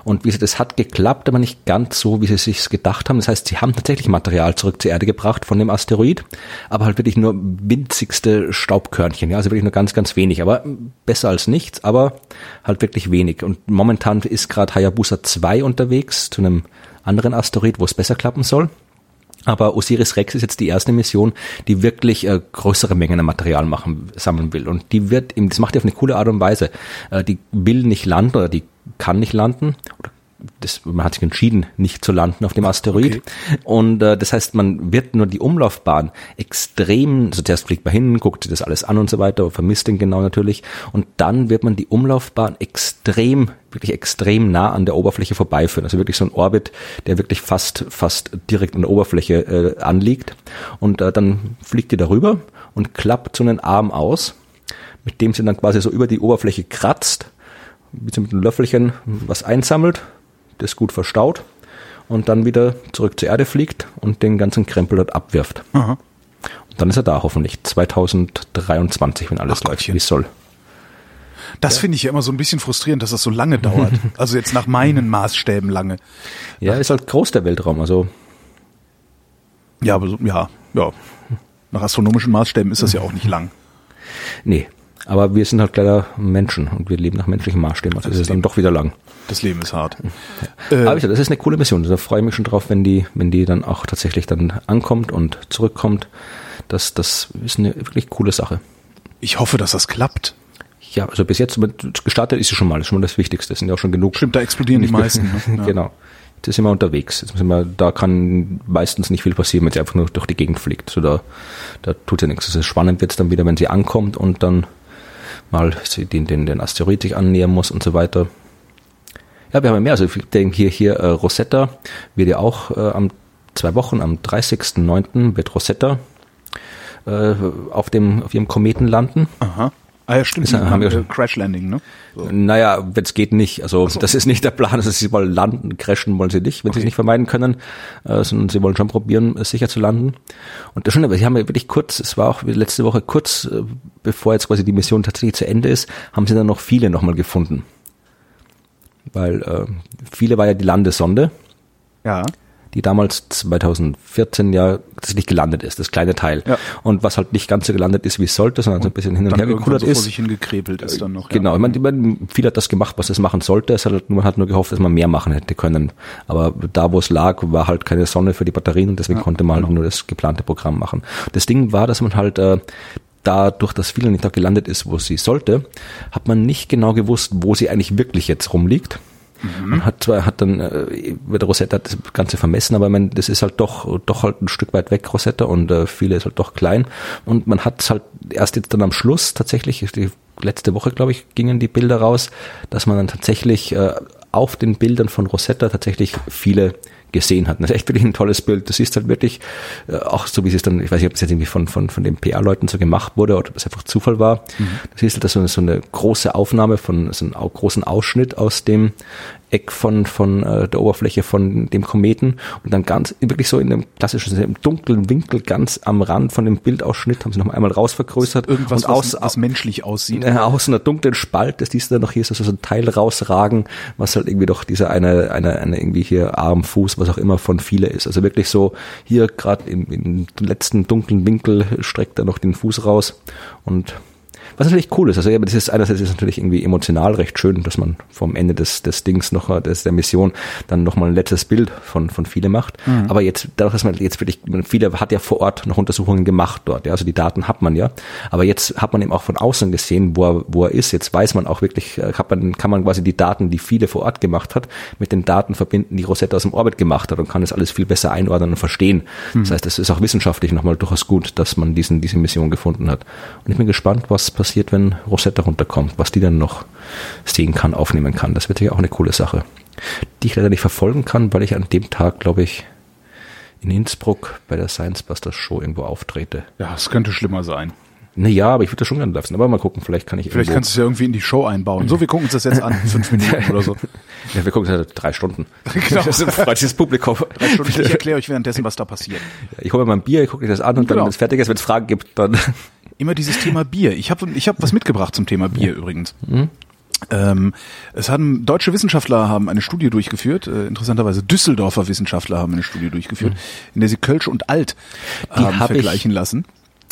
Und wie sie das hat geklappt, aber nicht ganz so, wie sie sich gedacht haben. Das heißt, sie haben tatsächlich Material zurück zur Erde gebracht von dem Asteroid, aber halt wirklich nur winzigste Staubkörnchen, ja, also wirklich nur ganz, ganz wenig. Aber besser als nichts, aber halt wirklich wenig. Und momentan ist gerade Hayabusa 2 unterwegs zu einem anderen Asteroid, wo es besser klappen soll. Aber Osiris Rex ist jetzt die erste Mission, die wirklich äh, größere Mengen an Material machen, sammeln will. Und die wird, das macht die auf eine coole Art und Weise. Äh, die will nicht landen oder die kann nicht landen oder das, man hat sich entschieden, nicht zu landen auf dem Asteroid. Okay. Und äh, das heißt, man wird nur die Umlaufbahn extrem, also zuerst fliegt man hin, guckt sich das alles an und so weiter, vermisst den genau natürlich. Und dann wird man die Umlaufbahn extrem, wirklich extrem nah an der Oberfläche vorbeiführen. Also wirklich so ein Orbit, der wirklich fast, fast direkt an der Oberfläche äh, anliegt. Und äh, dann fliegt die darüber und klappt so einen Arm aus, mit dem sie dann quasi so über die Oberfläche kratzt, wie so mit einem Löffelchen was einsammelt das gut verstaut und dann wieder zurück zur Erde fliegt und den ganzen Krempel dort abwirft. Aha. Und dann ist er da hoffentlich 2023, wenn alles Ach läuft, wie es soll. Das ja. finde ich ja immer so ein bisschen frustrierend, dass das so lange dauert. also jetzt nach meinen Maßstäben lange. Ja, ist halt groß der Weltraum, also. Ja, aber so, ja, ja. Nach astronomischen Maßstäben ist das ja auch nicht lang. Nee, aber wir sind halt leider Menschen und wir leben nach menschlichen Maßstäben, also das ist es dann doch wieder lang. Das Leben ist hart. Ja. Äh, Aber ich, das ist eine coole Mission. Da freue ich mich schon drauf, wenn die, wenn die dann auch tatsächlich dann ankommt und zurückkommt. Das, das ist eine wirklich coole Sache. Ich hoffe, dass das klappt. Ja, also bis jetzt gestartet ist sie schon mal, das ist schon mal das Wichtigste. Das sind ja auch schon genug. Stimmt, da explodieren die meisten. Ne? Genau. Jetzt sind wir unterwegs. Jetzt sind wir, da kann meistens nicht viel passieren, wenn sie einfach nur durch die Gegend fliegt. Also da, da tut ja nichts. Also spannend wird es dann wieder, wenn sie ankommt und dann mal den, den, den Asteroid sich annähern muss und so weiter. Ja, wir haben ja mehr. Also ich denke hier, hier äh, Rosetta wird ja auch äh, am zwei Wochen, am 30.09. wird Rosetta äh, auf dem auf ihrem Kometen landen. Aha. Ah ja, stimmt. Das haben wir äh, Crash Landing, ne? So. Naja, wenn es geht nicht. Also so. das ist nicht der Plan, dass sie mal landen, crashen wollen sie nicht, wenn okay. sie es nicht vermeiden können, äh, sondern sie wollen schon probieren, sicher zu landen. Und das schon, aber sie haben ja wirklich kurz, es war auch letzte Woche kurz, äh, bevor jetzt quasi die Mission tatsächlich zu Ende ist, haben sie dann noch viele nochmal gefunden. Weil äh, viele war ja die Landesonde. Ja die damals 2014 ja tatsächlich gelandet ist, das kleine Teil. Ja. Und was halt nicht ganz so gelandet ist, wie es sollte, sondern so ein bisschen hin und her gekullert so ist. Vor sich hingekrepelt ist dann noch. Genau, ja. ich meine, viel hat das gemacht, was es machen sollte. Es hat, man hat nur gehofft, dass man mehr machen hätte können. Aber da, wo es lag, war halt keine Sonne für die Batterien und deswegen ja, konnte man halt genau. nur das geplante Programm machen. Das Ding war, dass man halt äh, dadurch, dass viele nicht da gelandet ist, wo sie sollte, hat man nicht genau gewusst, wo sie eigentlich wirklich jetzt rumliegt. Mhm. Man hat zwar, hat dann, äh, Rosetta das Ganze vermessen, aber man, das ist halt doch, doch halt ein Stück weit weg, Rosetta, und äh, viele ist halt doch klein. Und man hat es halt erst jetzt dann am Schluss tatsächlich, die letzte Woche, glaube ich, gingen die Bilder raus, dass man dann tatsächlich äh, auf den Bildern von Rosetta tatsächlich viele gesehen hat. das ist echt wirklich ein tolles Bild. Das ist halt wirklich, äh, auch so wie es dann, ich weiß nicht, ob es jetzt irgendwie von, von, von den PR-Leuten so gemacht wurde oder ob es einfach Zufall war. Mhm. Das ist halt so eine, so eine große Aufnahme von so einem großen Ausschnitt aus dem Eck von, von äh, der Oberfläche von dem Kometen und dann ganz, wirklich so in einem klassischen, im dunklen Winkel ganz am Rand von dem Bildausschnitt haben sie noch einmal rausvergrößert. Irgendwas, und aus, was, was menschlich aussieht. Äh, aus einer dunklen Spalt, das du dann noch hier, so, so ein Teil rausragen, was halt irgendwie doch dieser eine, eine, eine irgendwie hier Arm, Fuß, was auch immer von viele ist. Also wirklich so hier gerade im, im letzten dunklen Winkel streckt er noch den Fuß raus und was natürlich cool ist. Also ja, das ist einerseits ist natürlich irgendwie emotional recht schön, dass man vom Ende des, des Dings noch, des, der Mission dann nochmal ein letztes Bild von, von viele macht. Mhm. Aber jetzt, dadurch, dass man jetzt wirklich, viele hat ja vor Ort noch Untersuchungen gemacht dort, ja, also die Daten hat man ja. Aber jetzt hat man eben auch von außen gesehen, wo er, wo er ist. Jetzt weiß man auch wirklich, äh, hat man, kann man quasi die Daten, die viele vor Ort gemacht hat, mit den Daten verbinden, die Rosetta aus dem Orbit gemacht hat und kann das alles viel besser einordnen und verstehen. Mhm. Das heißt, es ist auch wissenschaftlich nochmal durchaus gut, dass man diesen, diese Mission gefunden hat. Und ich bin gespannt, was passiert passiert, wenn Rosetta runterkommt, was die dann noch sehen kann, aufnehmen kann. Das wird ja auch eine coole Sache, die ich leider nicht verfolgen kann, weil ich an dem Tag, glaube ich, in Innsbruck bei der Science Busters Show irgendwo auftrete. Ja, es könnte schlimmer sein. Naja, aber ich würde das schon gerne lassen. Aber mal gucken, vielleicht kann ich Vielleicht kannst du es ja irgendwie in die Show einbauen. So, wir gucken uns das jetzt an, fünf Minuten oder so. Ja, wir gucken es ja drei Stunden. Genau. Das ist freundliches Publikum. Drei Stunden. Ich erkläre euch währenddessen, was da passiert. Ich hole mir mal ein Bier, ich gucke euch das an und genau. dann, wenn es fertig ist, wenn es Fragen gibt, dann immer dieses Thema Bier. Ich habe ich hab was mitgebracht zum Thema Bier übrigens. Mhm. Ähm, es haben deutsche Wissenschaftler haben eine Studie durchgeführt, äh, interessanterweise Düsseldorfer Wissenschaftler haben eine Studie durchgeführt, mhm. in der sie Kölsch und Alt haben vergleichen ich, lassen.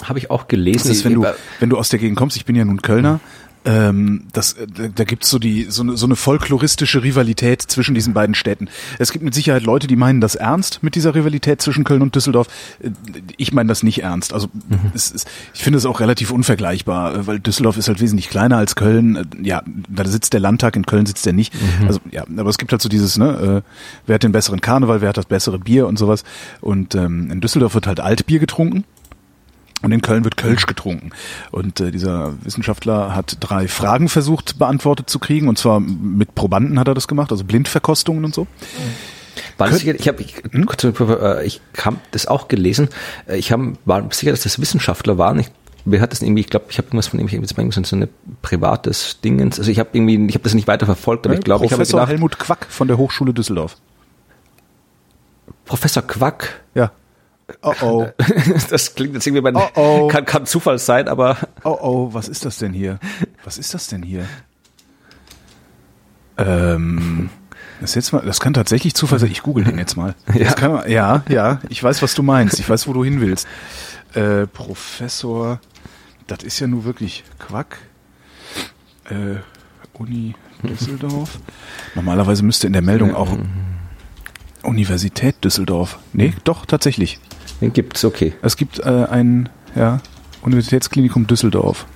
Habe ich auch gelesen. Das ist, wenn du, wenn du aus der Gegend kommst, ich bin ja nun Kölner, ähm, das, äh, da gibt's so die so eine, so eine folkloristische Rivalität zwischen diesen beiden Städten. Es gibt mit Sicherheit Leute, die meinen das ernst mit dieser Rivalität zwischen Köln und Düsseldorf. Äh, ich meine das nicht ernst. Also mhm. es ist, ich finde es auch relativ unvergleichbar, äh, weil Düsseldorf ist halt wesentlich kleiner als Köln. Ja, da sitzt der Landtag, in Köln sitzt der nicht. Mhm. Also ja, aber es gibt halt so dieses, ne, äh, wer hat den besseren Karneval, wer hat das bessere Bier und sowas. Und ähm, in Düsseldorf wird halt Altbier getrunken. Und in Köln wird Kölsch getrunken. Und äh, dieser Wissenschaftler hat drei Fragen versucht beantwortet zu kriegen. Und zwar mit Probanden hat er das gemacht, also Blindverkostungen und so. War das, ich habe ich, hm? äh, ich habe das auch gelesen. Äh, ich hab, war sicher, dass das Wissenschaftler waren. Ich, mir hat das irgendwie, ich glaube, ich habe irgendwas von ihm, ich irgendwie so ein privates Dingens. Also ich habe irgendwie, ich habe das nicht weiter verfolgt, aber ja, ich glaube, ich habe gedacht, Helmut Quack von der Hochschule Düsseldorf. Professor Quack. Ja. Oh oh. Das klingt jetzt irgendwie, oh oh. Kann, kann Zufall sein, aber. Oh oh, was ist das denn hier? Was ist das denn hier? Ähm, das jetzt mal, das kann tatsächlich Zufall sein. Ich google den jetzt mal. Ja. Kann, ja, ja, ich weiß, was du meinst. Ich weiß, wo du hin willst. Äh, Professor, das ist ja nur wirklich Quack. Äh, Uni Düsseldorf. Normalerweise müsste in der Meldung auch Universität Düsseldorf. Nee, doch, tatsächlich. Den gibt's, okay. Es gibt äh, ein ja, Universitätsklinikum Düsseldorf.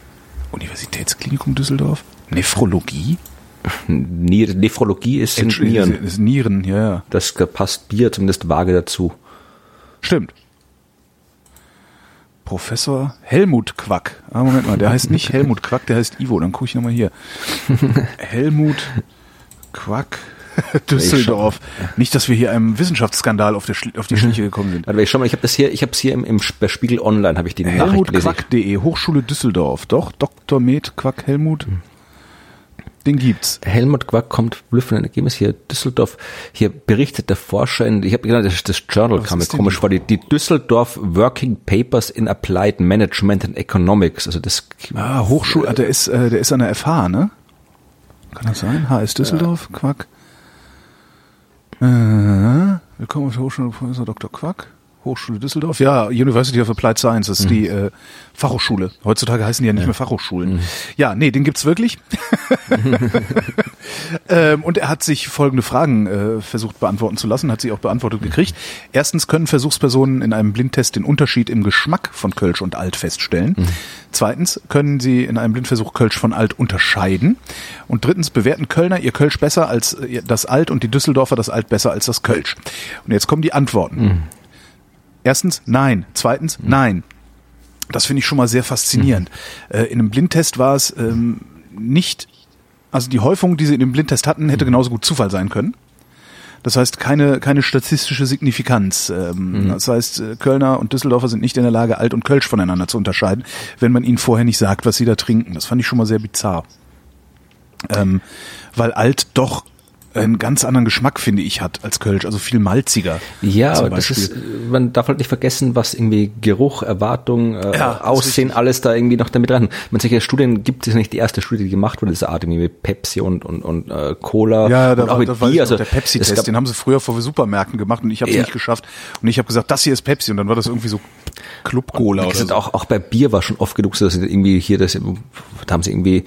Universitätsklinikum Düsseldorf? Nephrologie? Nier Nephrologie ist in Nieren. Ist Nieren, ja, ja. Das passt Bier zumindest vage dazu. Stimmt. Professor Helmut Quack. Ah, Moment mal, der heißt nicht Helmut Quack, der heißt Ivo. Dann gucke ich nochmal hier. Helmut Quack Düsseldorf. Nicht, dass wir hier einem Wissenschaftsskandal auf, der auf die Schliche gekommen sind. Warte, ich schau mal, ich habe das hier, ich habe es hier im, im bei Spiegel Online habe ich die Nachricht gelesen. Helmutquack.de, Hochschule Düsseldorf. Doch, Dr. Med Quack Helmut. Den gibt's. Helmut Quack kommt blüffende Ergebnis hier Düsseldorf. Hier berichtet der Forscher in, ich habe genau das, das Journal Was kam mir komisch die- vor, die, die Düsseldorf Working Papers in Applied Management and Economics. Also das Ah, Hochschule, ah, der ist, äh, der ist an der FH, ne? Kann das sein? HS Düsseldorf, Quack. Willkommen auf der Hochschule Professor Dr. Quack. Hochschule Düsseldorf. Ja, University of Applied Science, das ist die äh, Fachhochschule. Heutzutage heißen die ja nicht mehr Fachhochschulen. Ja, nee, den gibt's wirklich. ähm, und er hat sich folgende Fragen äh, versucht beantworten zu lassen, hat sie auch beantwortet gekriegt. Erstens können Versuchspersonen in einem Blindtest den Unterschied im Geschmack von Kölsch und Alt feststellen. Zweitens können sie in einem Blindversuch Kölsch von Alt unterscheiden. Und drittens bewerten Kölner ihr Kölsch besser als äh, das Alt und die Düsseldorfer das Alt besser als das Kölsch. Und jetzt kommen die Antworten. Erstens, nein. Zweitens, nein. Das finde ich schon mal sehr faszinierend. Äh, in einem Blindtest war es ähm, nicht, also die Häufung, die sie in dem Blindtest hatten, hätte genauso gut Zufall sein können. Das heißt, keine, keine statistische Signifikanz. Ähm, Das heißt, äh, Kölner und Düsseldorfer sind nicht in der Lage, Alt und Kölsch voneinander zu unterscheiden, wenn man ihnen vorher nicht sagt, was sie da trinken. Das fand ich schon mal sehr bizarr. Ähm, weil Alt doch einen ganz anderen Geschmack, finde ich, hat als Kölsch, also viel malziger. Ja, aber das ist, man darf halt nicht vergessen, was irgendwie Geruch, Erwartung, äh, Ja, Aussehen, alles da irgendwie noch damit rein. Man solche Studien gibt es nicht die erste Studie, die gemacht wurde, dieser Art irgendwie mit Pepsi und und und äh, Cola Ja, da und auch mit Bier. also, der es Pepsi-Test, den haben sie früher vor Supermärkten gemacht und ich habe es Ja. nicht geschafft. Und ich habe gesagt, das hier ist Pepsi und dann war das irgendwie so Club-Cola Wie oder gesagt, so. auch, auch bei Bier war schon oft genug so, dass sie irgendwie hier, das, da haben sie irgendwie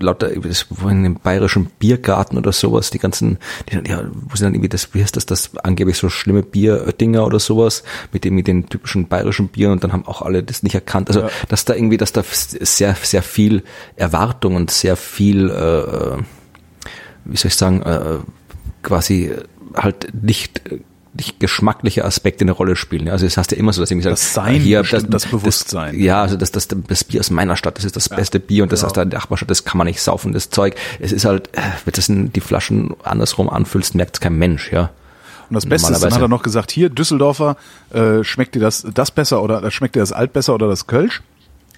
lauter, das in dem bayerischen Biergarten oder sowas, die ganzen, die ja, wo sie dann irgendwie das, wie heißt das, das angeblich so schlimme Bier-Dinger oder sowas, mit dem, mit den typischen bayerischen Bier und dann haben auch alle das nicht erkannt. Also, Ja. dass da irgendwie, dass da sehr, sehr viel Erwartung und sehr viel, äh, wie soll ich sagen, äh, quasi halt nicht, nicht geschmackliche Aspekte eine Rolle spielen. Ja, Also es heißt ja immer so, dass ich sage, Das Sein hier, bestimmt das Bewusstsein. Das, ja, also das, das, das Bier aus meiner Stadt, das ist das beste Bier und das genau. aus der Nachbarstadt, das kann man nicht saufen, das Zeug. Es ist halt, äh, wenn das in die Flaschen andersrum anfüllst, merkt es kein Mensch, ja. Und das Beste ist, dann hat er noch gesagt, hier, Düsseldorfer, äh, schmeckt dir das, das besser oder äh, schmeckt dir das Alt besser oder das Kölsch?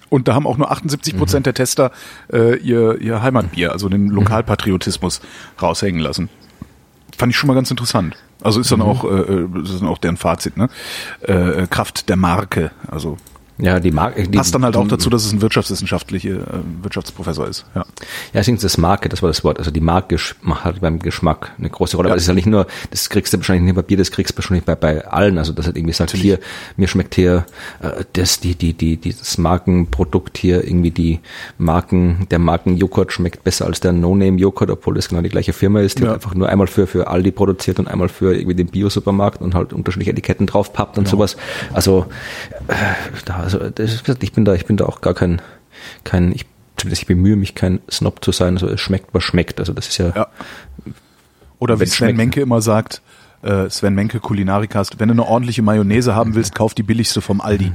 Und da haben auch nur 78 Prozent der Tester äh, ihr, ihr Heimatbier, also den Lokalpatriotismus raushängen lassen. Fand ich schon mal ganz interessant. Also ist dann auch, äh, äh, das ist dann auch deren Fazit, ne? Äh, äh, Kraft der Marke. Also Ja, die Marke, die, passt dann halt auch dazu, dass es ein wirtschaftswissenschaftliche äh, Wirtschaftsprofessor ist. Ja. Ja, ich denke, das Marke, das war das Wort. Also die Marke hat beim Geschmack eine große Rolle. Aber das ist ja nicht nur, das kriegst du wahrscheinlich nicht bei Bier, das kriegst du wahrscheinlich bei, bei allen. Also das hat irgendwie sagt, hier, mir schmeckt hier äh, das, die, die, die, dieses Markenprodukt hier, irgendwie die Marken, der Markenjoghurt schmeckt besser als der No-Name-Joghurt, obwohl das genau die gleiche Firma ist, die Ja. einfach nur einmal für, für Aldi produziert und einmal für irgendwie den Bio-Supermarkt und halt unterschiedliche Etiketten draufpappt und sowas. Also, äh, da, also das ich bin da, ich bin da auch gar kein, kein, ich, zumindest ich bemühe mich kein Snob zu sein, also es schmeckt, was schmeckt. Also das ist ja, Ja. Oder wie Wenn Sven schmeckt. Menke immer sagt, äh, Sven Menke Kulinarikast, wenn du eine ordentliche Mayonnaise haben willst, kauf die billigste vom Aldi.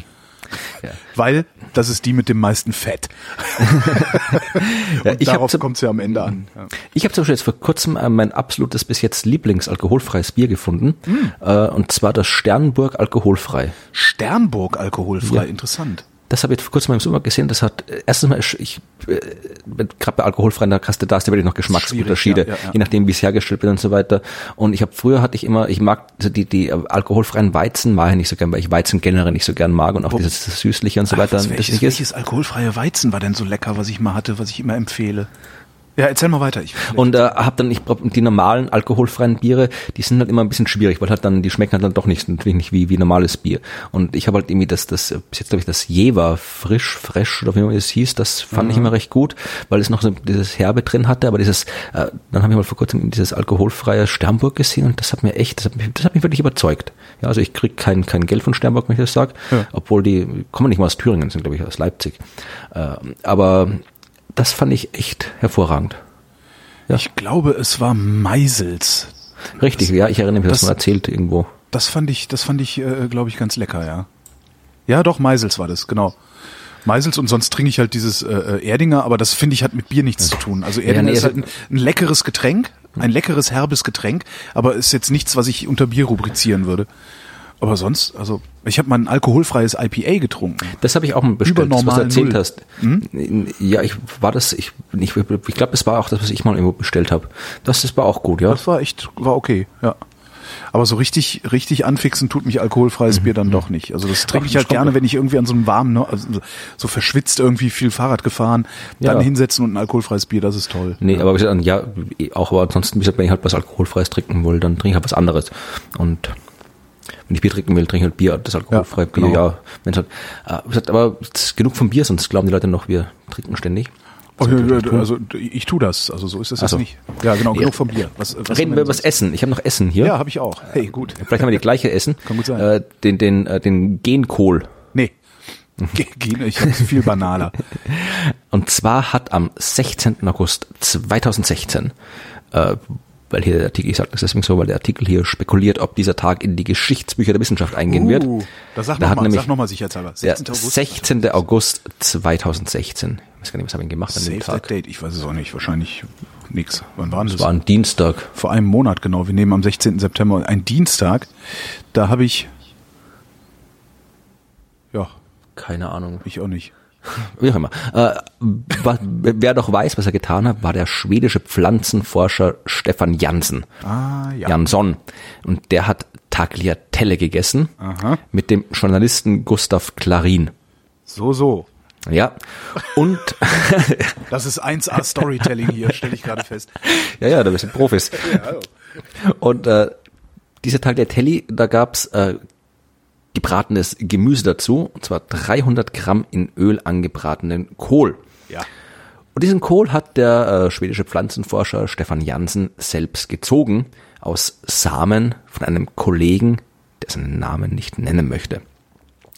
Ja. Weil das ist die mit dem meisten Fett. Ja, Und ich darauf kommt es ja am Ende an. Ja. Ich habe zum Beispiel jetzt vor kurzem äh, mein absolutes bis jetzt Lieblingsalkoholfreies Bier gefunden. Hm. Äh, und zwar das Sternburg alkoholfrei. Sternburg alkoholfrei, interessant. Das habe ich vor kurzem mal im Sommer gesehen. Das hat äh, erstens mal, ich, äh, gerade bei alkoholfreien, du, da hast du wirklich noch Geschmacksunterschiede, ja, ja, ja. je nachdem, wie es hergestellt wird und so weiter. Und ich habe früher hatte ich immer, ich mag also die die äh, alkoholfreien Weizen mag ich nicht so gern, weil ich Weizen generell nicht so gern mag und auch Wo- dieses süßliche und so weiter. was, welches, ist. welches alkoholfreie Weizen war denn so lecker, was ich mal hatte, was ich immer empfehle? Ja, erzähl mal weiter. Ich, Und äh, hab dann, ich die normalen alkoholfreien Biere, die sind halt immer ein bisschen schwierig, weil halt dann, die schmecken halt dann doch nicht, natürlich nicht wie, wie normales Bier. Und ich habe halt irgendwie das, das, bis jetzt glaube ich, das Jever frisch, fresh oder wie immer es hieß, das fand ich immer recht gut, weil es noch so dieses Herbe drin hatte, aber dieses, äh, dann habe ich mal vor kurzem dieses alkoholfreie Sternburg gesehen und das hat mir echt, das hat mich, das hat mich wirklich überzeugt. Ja, also ich krieg kein, kein Geld von Sternburg, wenn ich das sage, Ja. obwohl die kommen nicht mal aus Thüringen, sind glaube ich aus Leipzig. Äh, aber das fand ich echt hervorragend. Ja. Ich glaube, es war Meisels. Richtig, das, ja, ich erinnere mich, das, das mal erzählt irgendwo. Das fand ich, das fand ich, äh, glaube ich, ganz lecker, ja. Ja, doch, Meisels war das, genau. Meisels und sonst trinke ich halt dieses äh, äh Erdinger, aber das finde ich hat mit Bier nichts zu tun. Also Erdinger ja, nee, ist halt ein, ein, leckeres Getränk, ein leckeres herbes Getränk, aber ist jetzt nichts, was ich unter Bier rubrizieren würde. Aber sonst, also ich habe mal ein alkoholfreies IPA getrunken. Das habe ich auch mal bestellt, das, was du erzählt Null. hast. Hm? Ja, ich war das, ich, ich, ich glaube, das war auch das, was ich mal irgendwo bestellt habe. Das, das war auch gut, ja. Das war echt, war okay, ja. Aber so richtig, richtig anfixen tut mich alkoholfreies mhm. Bier dann doch nicht. Also das trinke ich halt gerne, wenn ich irgendwie an so einem warmen, also so verschwitzt irgendwie viel Fahrrad gefahren, dann ja. hinsetzen und ein alkoholfreies Bier, das ist toll. Nee, ja. aber gesagt, ja, auch aber ansonsten, wie gesagt, wenn ich halt was alkoholfreies trinken will, dann trinke ich halt was anderes. Und wenn ich Bier trinken will, trinke ich halt Bier, das alkoholfreie ja, Bier, genau. ja. Wenn's halt, äh, aber genug vom Bier, sonst glauben die Leute noch, wir trinken ständig. Oh, also ich tue das, also so ist es also, nicht. Ja, genau, genug vom Bier. Was, was Reden wir über das Essen. Ich habe noch Essen hier. Ja, habe ich auch. Hey, gut. Vielleicht haben wir die gleiche Essen. Kann gut sein. Äh, den den äh, den Genkohl. Nee. Gen, ich habe viel banaler. Und zwar hat am 16. August 2016 äh, weil hier der Artikel, ich sage das deswegen so, weil der Artikel hier spekuliert, ob dieser Tag in die Geschichtsbücher der Wissenschaft eingehen uh, wird. Das sag nochmal noch, mal, sicherheitshalber. 16. Der August. 16. August 2016. Ich weiß gar nicht, was haben wir gemacht an dem Tag? That date, ich weiß es auch nicht, wahrscheinlich nix. Wann war das? Das war ein Dienstag. Vor einem Monat, genau. Wir nehmen am 16. September ein Dienstag. Da habe ich, ja. Keine Ahnung. Ich auch nicht. Wie auch immer. Äh, wer doch weiß, was er getan hat, war der schwedische Pflanzenforscher Stefan Jansen. Ah, ja. Jansson. Und der hat Tagliatelle gegessen Aha. mit dem Journalisten Gustav Klarin. So, so. Ja. Und das ist 1A Storytelling hier, stelle ich gerade fest. Ja, ja, da bist du Profis. Ja, Und äh, diese Tagliatelle, da gab's äh, gebratenes Gemüse dazu, und zwar 300 Gramm in Öl angebratenen Kohl. Ja. Und diesen Kohl hat der äh, schwedische Pflanzenforscher Stefan Jansen selbst gezogen aus Samen von einem Kollegen, der seinen Namen nicht nennen möchte.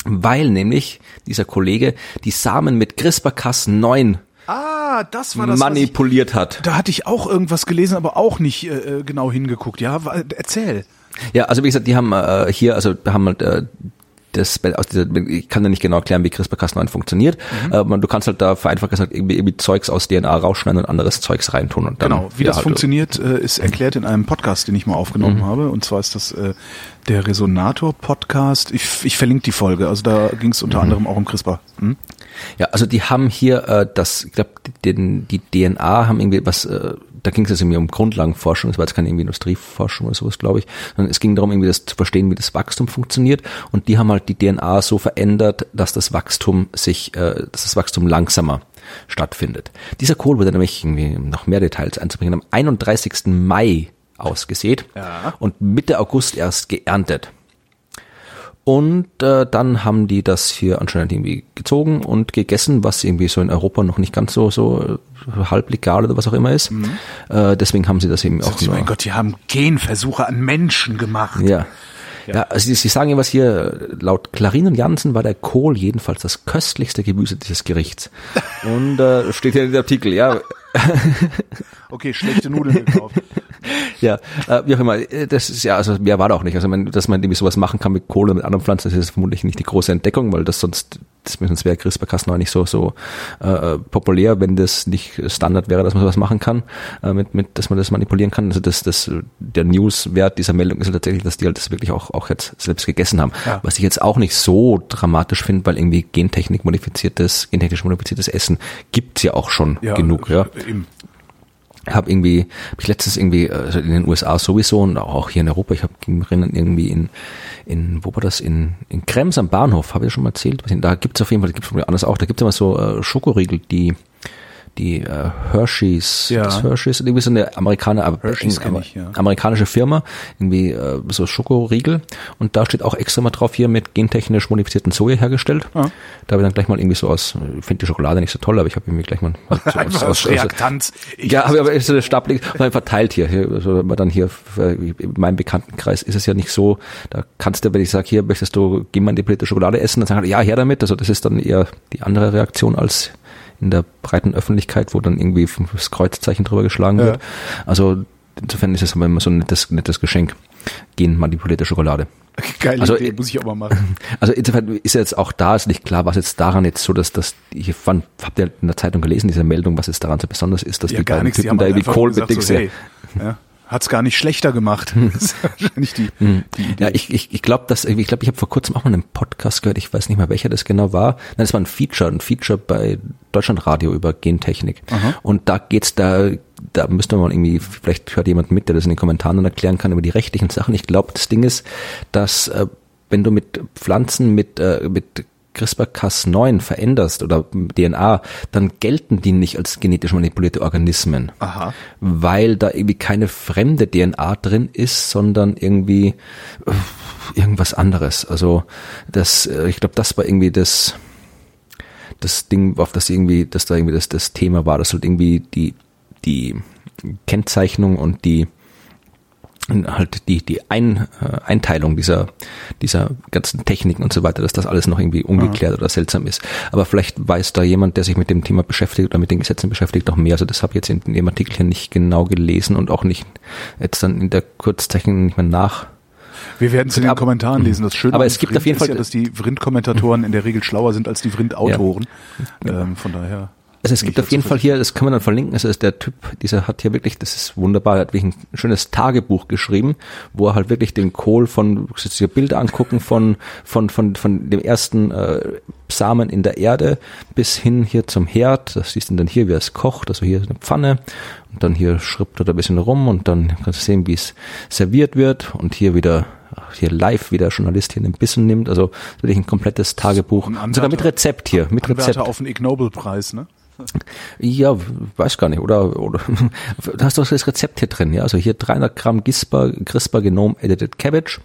Weil nämlich dieser Kollege die Samen mit CRISPR-Cas9 Ah, das war das manipuliert ich, hat. Da hatte ich auch irgendwas gelesen, aber auch nicht äh, äh genau hingeguckt. Ja, erzähl. Ja, also wie gesagt, die haben äh, hier, also haben halt äh, das aus dieser, ich kann ja nicht genau erklären, wie CRISPR-Cas9 funktioniert. Mhm. Äh, du kannst halt da vereinfacht gesagt irgendwie, irgendwie Zeugs aus DNA rausschneiden und anderes Zeugs reintun. Und dann genau, wie das halt funktioniert, äh, ist erklärt in einem Podcast, den ich mal aufgenommen mhm. habe. Und zwar ist das äh, der Resonator-Podcast. Ich, ich verlinke die Folge. Also da ging es unter mhm. anderem auch um CRISPR. Hm? Ja, also die haben hier äh, das, ich glaube, die DNA haben irgendwie was äh, da ging es jetzt irgendwie um Grundlagenforschung, das war jetzt keine irgendwie Industrieforschung oder sowas, glaube ich, sondern es ging darum, irgendwie das zu verstehen, wie das Wachstum funktioniert. Und die haben halt die DNA so verändert, dass das Wachstum sich, äh, dass das Wachstum langsamer stattfindet. Dieser Kohl wurde nämlich irgendwie noch mehr Details einzubringen am 31. Mai ausgesät ja. und Mitte August erst geerntet. Und äh, dann haben die das hier anscheinend irgendwie gezogen und gegessen, was irgendwie so in Europa noch nicht ganz so so äh, halb legal oder was auch immer ist. Mhm. Äh, deswegen haben sie das eben auch. Sie, mein Gott, die haben Genversuche an Menschen gemacht. Ja. Ja, ja also sie, sie sagen was hier, laut Clarin und Jansen war der Kohl jedenfalls das köstlichste Gemüse dieses Gerichts. Und äh, steht hier in dem Artikel, ja. okay, schlechte Nudeln gekauft. ja, äh, wie auch immer, äh, das ist ja, also mehr war da auch nicht. Also, dass man irgendwie sowas machen kann mit Kohle und mit anderen Pflanzen, das ist vermutlich nicht die große Entdeckung, weil das sonst, das sonst wäre CRISPR-Cas9 nicht so, so äh, populär, wenn das nicht Standard wäre, dass man sowas machen kann, äh, mit, mit, dass man das manipulieren kann. Also das, das, der Newswert dieser Meldung ist halt tatsächlich, dass die halt das wirklich auch, auch jetzt selbst gegessen haben. Ja. Was ich jetzt auch nicht so dramatisch finde, weil irgendwie Gentechnik modifiziertes, gentechnisch modifiziertes Essen gibt's ja auch schon ja, genug, ja. Eben habe irgendwie, ich letztens irgendwie also in den USA sowieso und auch hier in Europa, ich habe irgendwie in, in, wo war das, in, in Krems am Bahnhof, habe ich ja schon mal erzählt, da gibt's auf jeden Fall, gibt's anders auch, da gibt's immer so äh, Schokoriegel, die die äh, Hershey's, ja. das Hershey's, irgendwie so eine Amerikaner, aber ich, ja. amerikanische Firma, irgendwie äh, so Schokoriegel und da steht auch extra mal drauf hier mit gentechnisch modifizierten Soja hergestellt. Ja. Da habe ich dann gleich mal irgendwie so aus, ich finde die Schokolade nicht so toll, aber ich habe irgendwie gleich mal so aus, aus, Reaktanz. ja, aber, aber ist so und dann verteilt hier, hier also dann hier in meinem Bekanntenkreis ist es ja nicht so, da kannst du, wenn ich sage, hier möchtest du die politische Schokolade essen, dann sagen ja, her damit, also das ist dann eher die andere Reaktion als in der breiten Öffentlichkeit, wo dann irgendwie das Kreuzzeichen drüber geschlagen wird. Also insofern ist es aber immer so ein nettes, nettes Geschenk. Genmanipulierte Schokolade. Geile Also, Idee, muss ich auch mal machen. Also insofern ist jetzt auch da ist nicht klar, was jetzt daran jetzt so, dass das ich fand, habt ihr in der Zeitung gelesen, diese Meldung, was jetzt daran so besonders ist, dass Ja, die gar beiden nichts. Typen da halt irgendwie Kohl so, hey, ja, hat's gar nicht schlechter gemacht. Das ist wahrscheinlich die, die Idee. Ja, ich, ich, ich glaube, dass ich glaube, ich habe vor kurzem auch mal einen Podcast gehört. Ich weiß nicht mehr, welcher das genau war. Nein, das war ein Feature, ein Feature bei Deutschlandradio über Gentechnik. Und da geht's da, da müsste man irgendwie, vielleicht hört jemand mit, der das in den Kommentaren dann erklären kann über die rechtlichen Sachen. Ich glaube, das Ding ist, dass äh, wenn du mit Pflanzen mit äh, mit CRISPR-Cas9 veränderst oder DNA, dann gelten die nicht als genetisch manipulierte Organismen Aha. weil da irgendwie keine fremde DNA drin ist, sondern irgendwie äh, irgendwas anderes. Also das, äh, ich glaube, das war irgendwie das das Ding, auf das irgendwie, dass da irgendwie das das Thema war, dass halt irgendwie die die Kennzeichnung und die halt die die Ein, äh, Einteilung dieser dieser ganzen Techniken und so weiter, dass das alles noch irgendwie ungeklärt oder seltsam ist. Aber vielleicht weiß da jemand, der sich mit dem Thema beschäftigt oder mit den Gesetzen beschäftigt, noch mehr. Also das habe ich jetzt in dem Artikel hier nicht genau gelesen und auch nicht jetzt dann in der Kurzzeichen nicht mehr nach. Wir werden es in den Aber- Kommentaren lesen. Das Schöne Aber es gibt Vrind auf jeden ist Fall- ja, dass die Vrind-Kommentatoren in der Regel schlauer sind als die Vrind-Autoren. Ähm, von daher. Also es gibt auf jeden Fall hier, das kann man dann verlinken, also ist der Typ, dieser hat hier wirklich, das ist wunderbar, er hat wirklich ein schönes Tagebuch geschrieben, wo er halt wirklich den Kohl von, du kannst dir Bilder angucken von, von, von, von dem ersten äh, Samen in der Erde bis hin hier zum Herd, das siehst du dann hier, wie er es kocht, also hier ist eine Pfanne und dann hier schrubbt er da ein bisschen rum und dann kannst du sehen, wie es serviert wird und hier wieder hier live, wie der Journalist hier einen Bissen nimmt, also wirklich ein komplettes Tagebuch, Ein sogar mit Anwärter- Rezept hier, mit Rezept. Anwärter auf den Ig Nobel-Preis, ne? Ja, weiß gar nicht, oder, oder, da hast du das Rezept hier drin, ja, also hier 300 Gramm CRISPR, CRISPR Genome Edited Cabbage,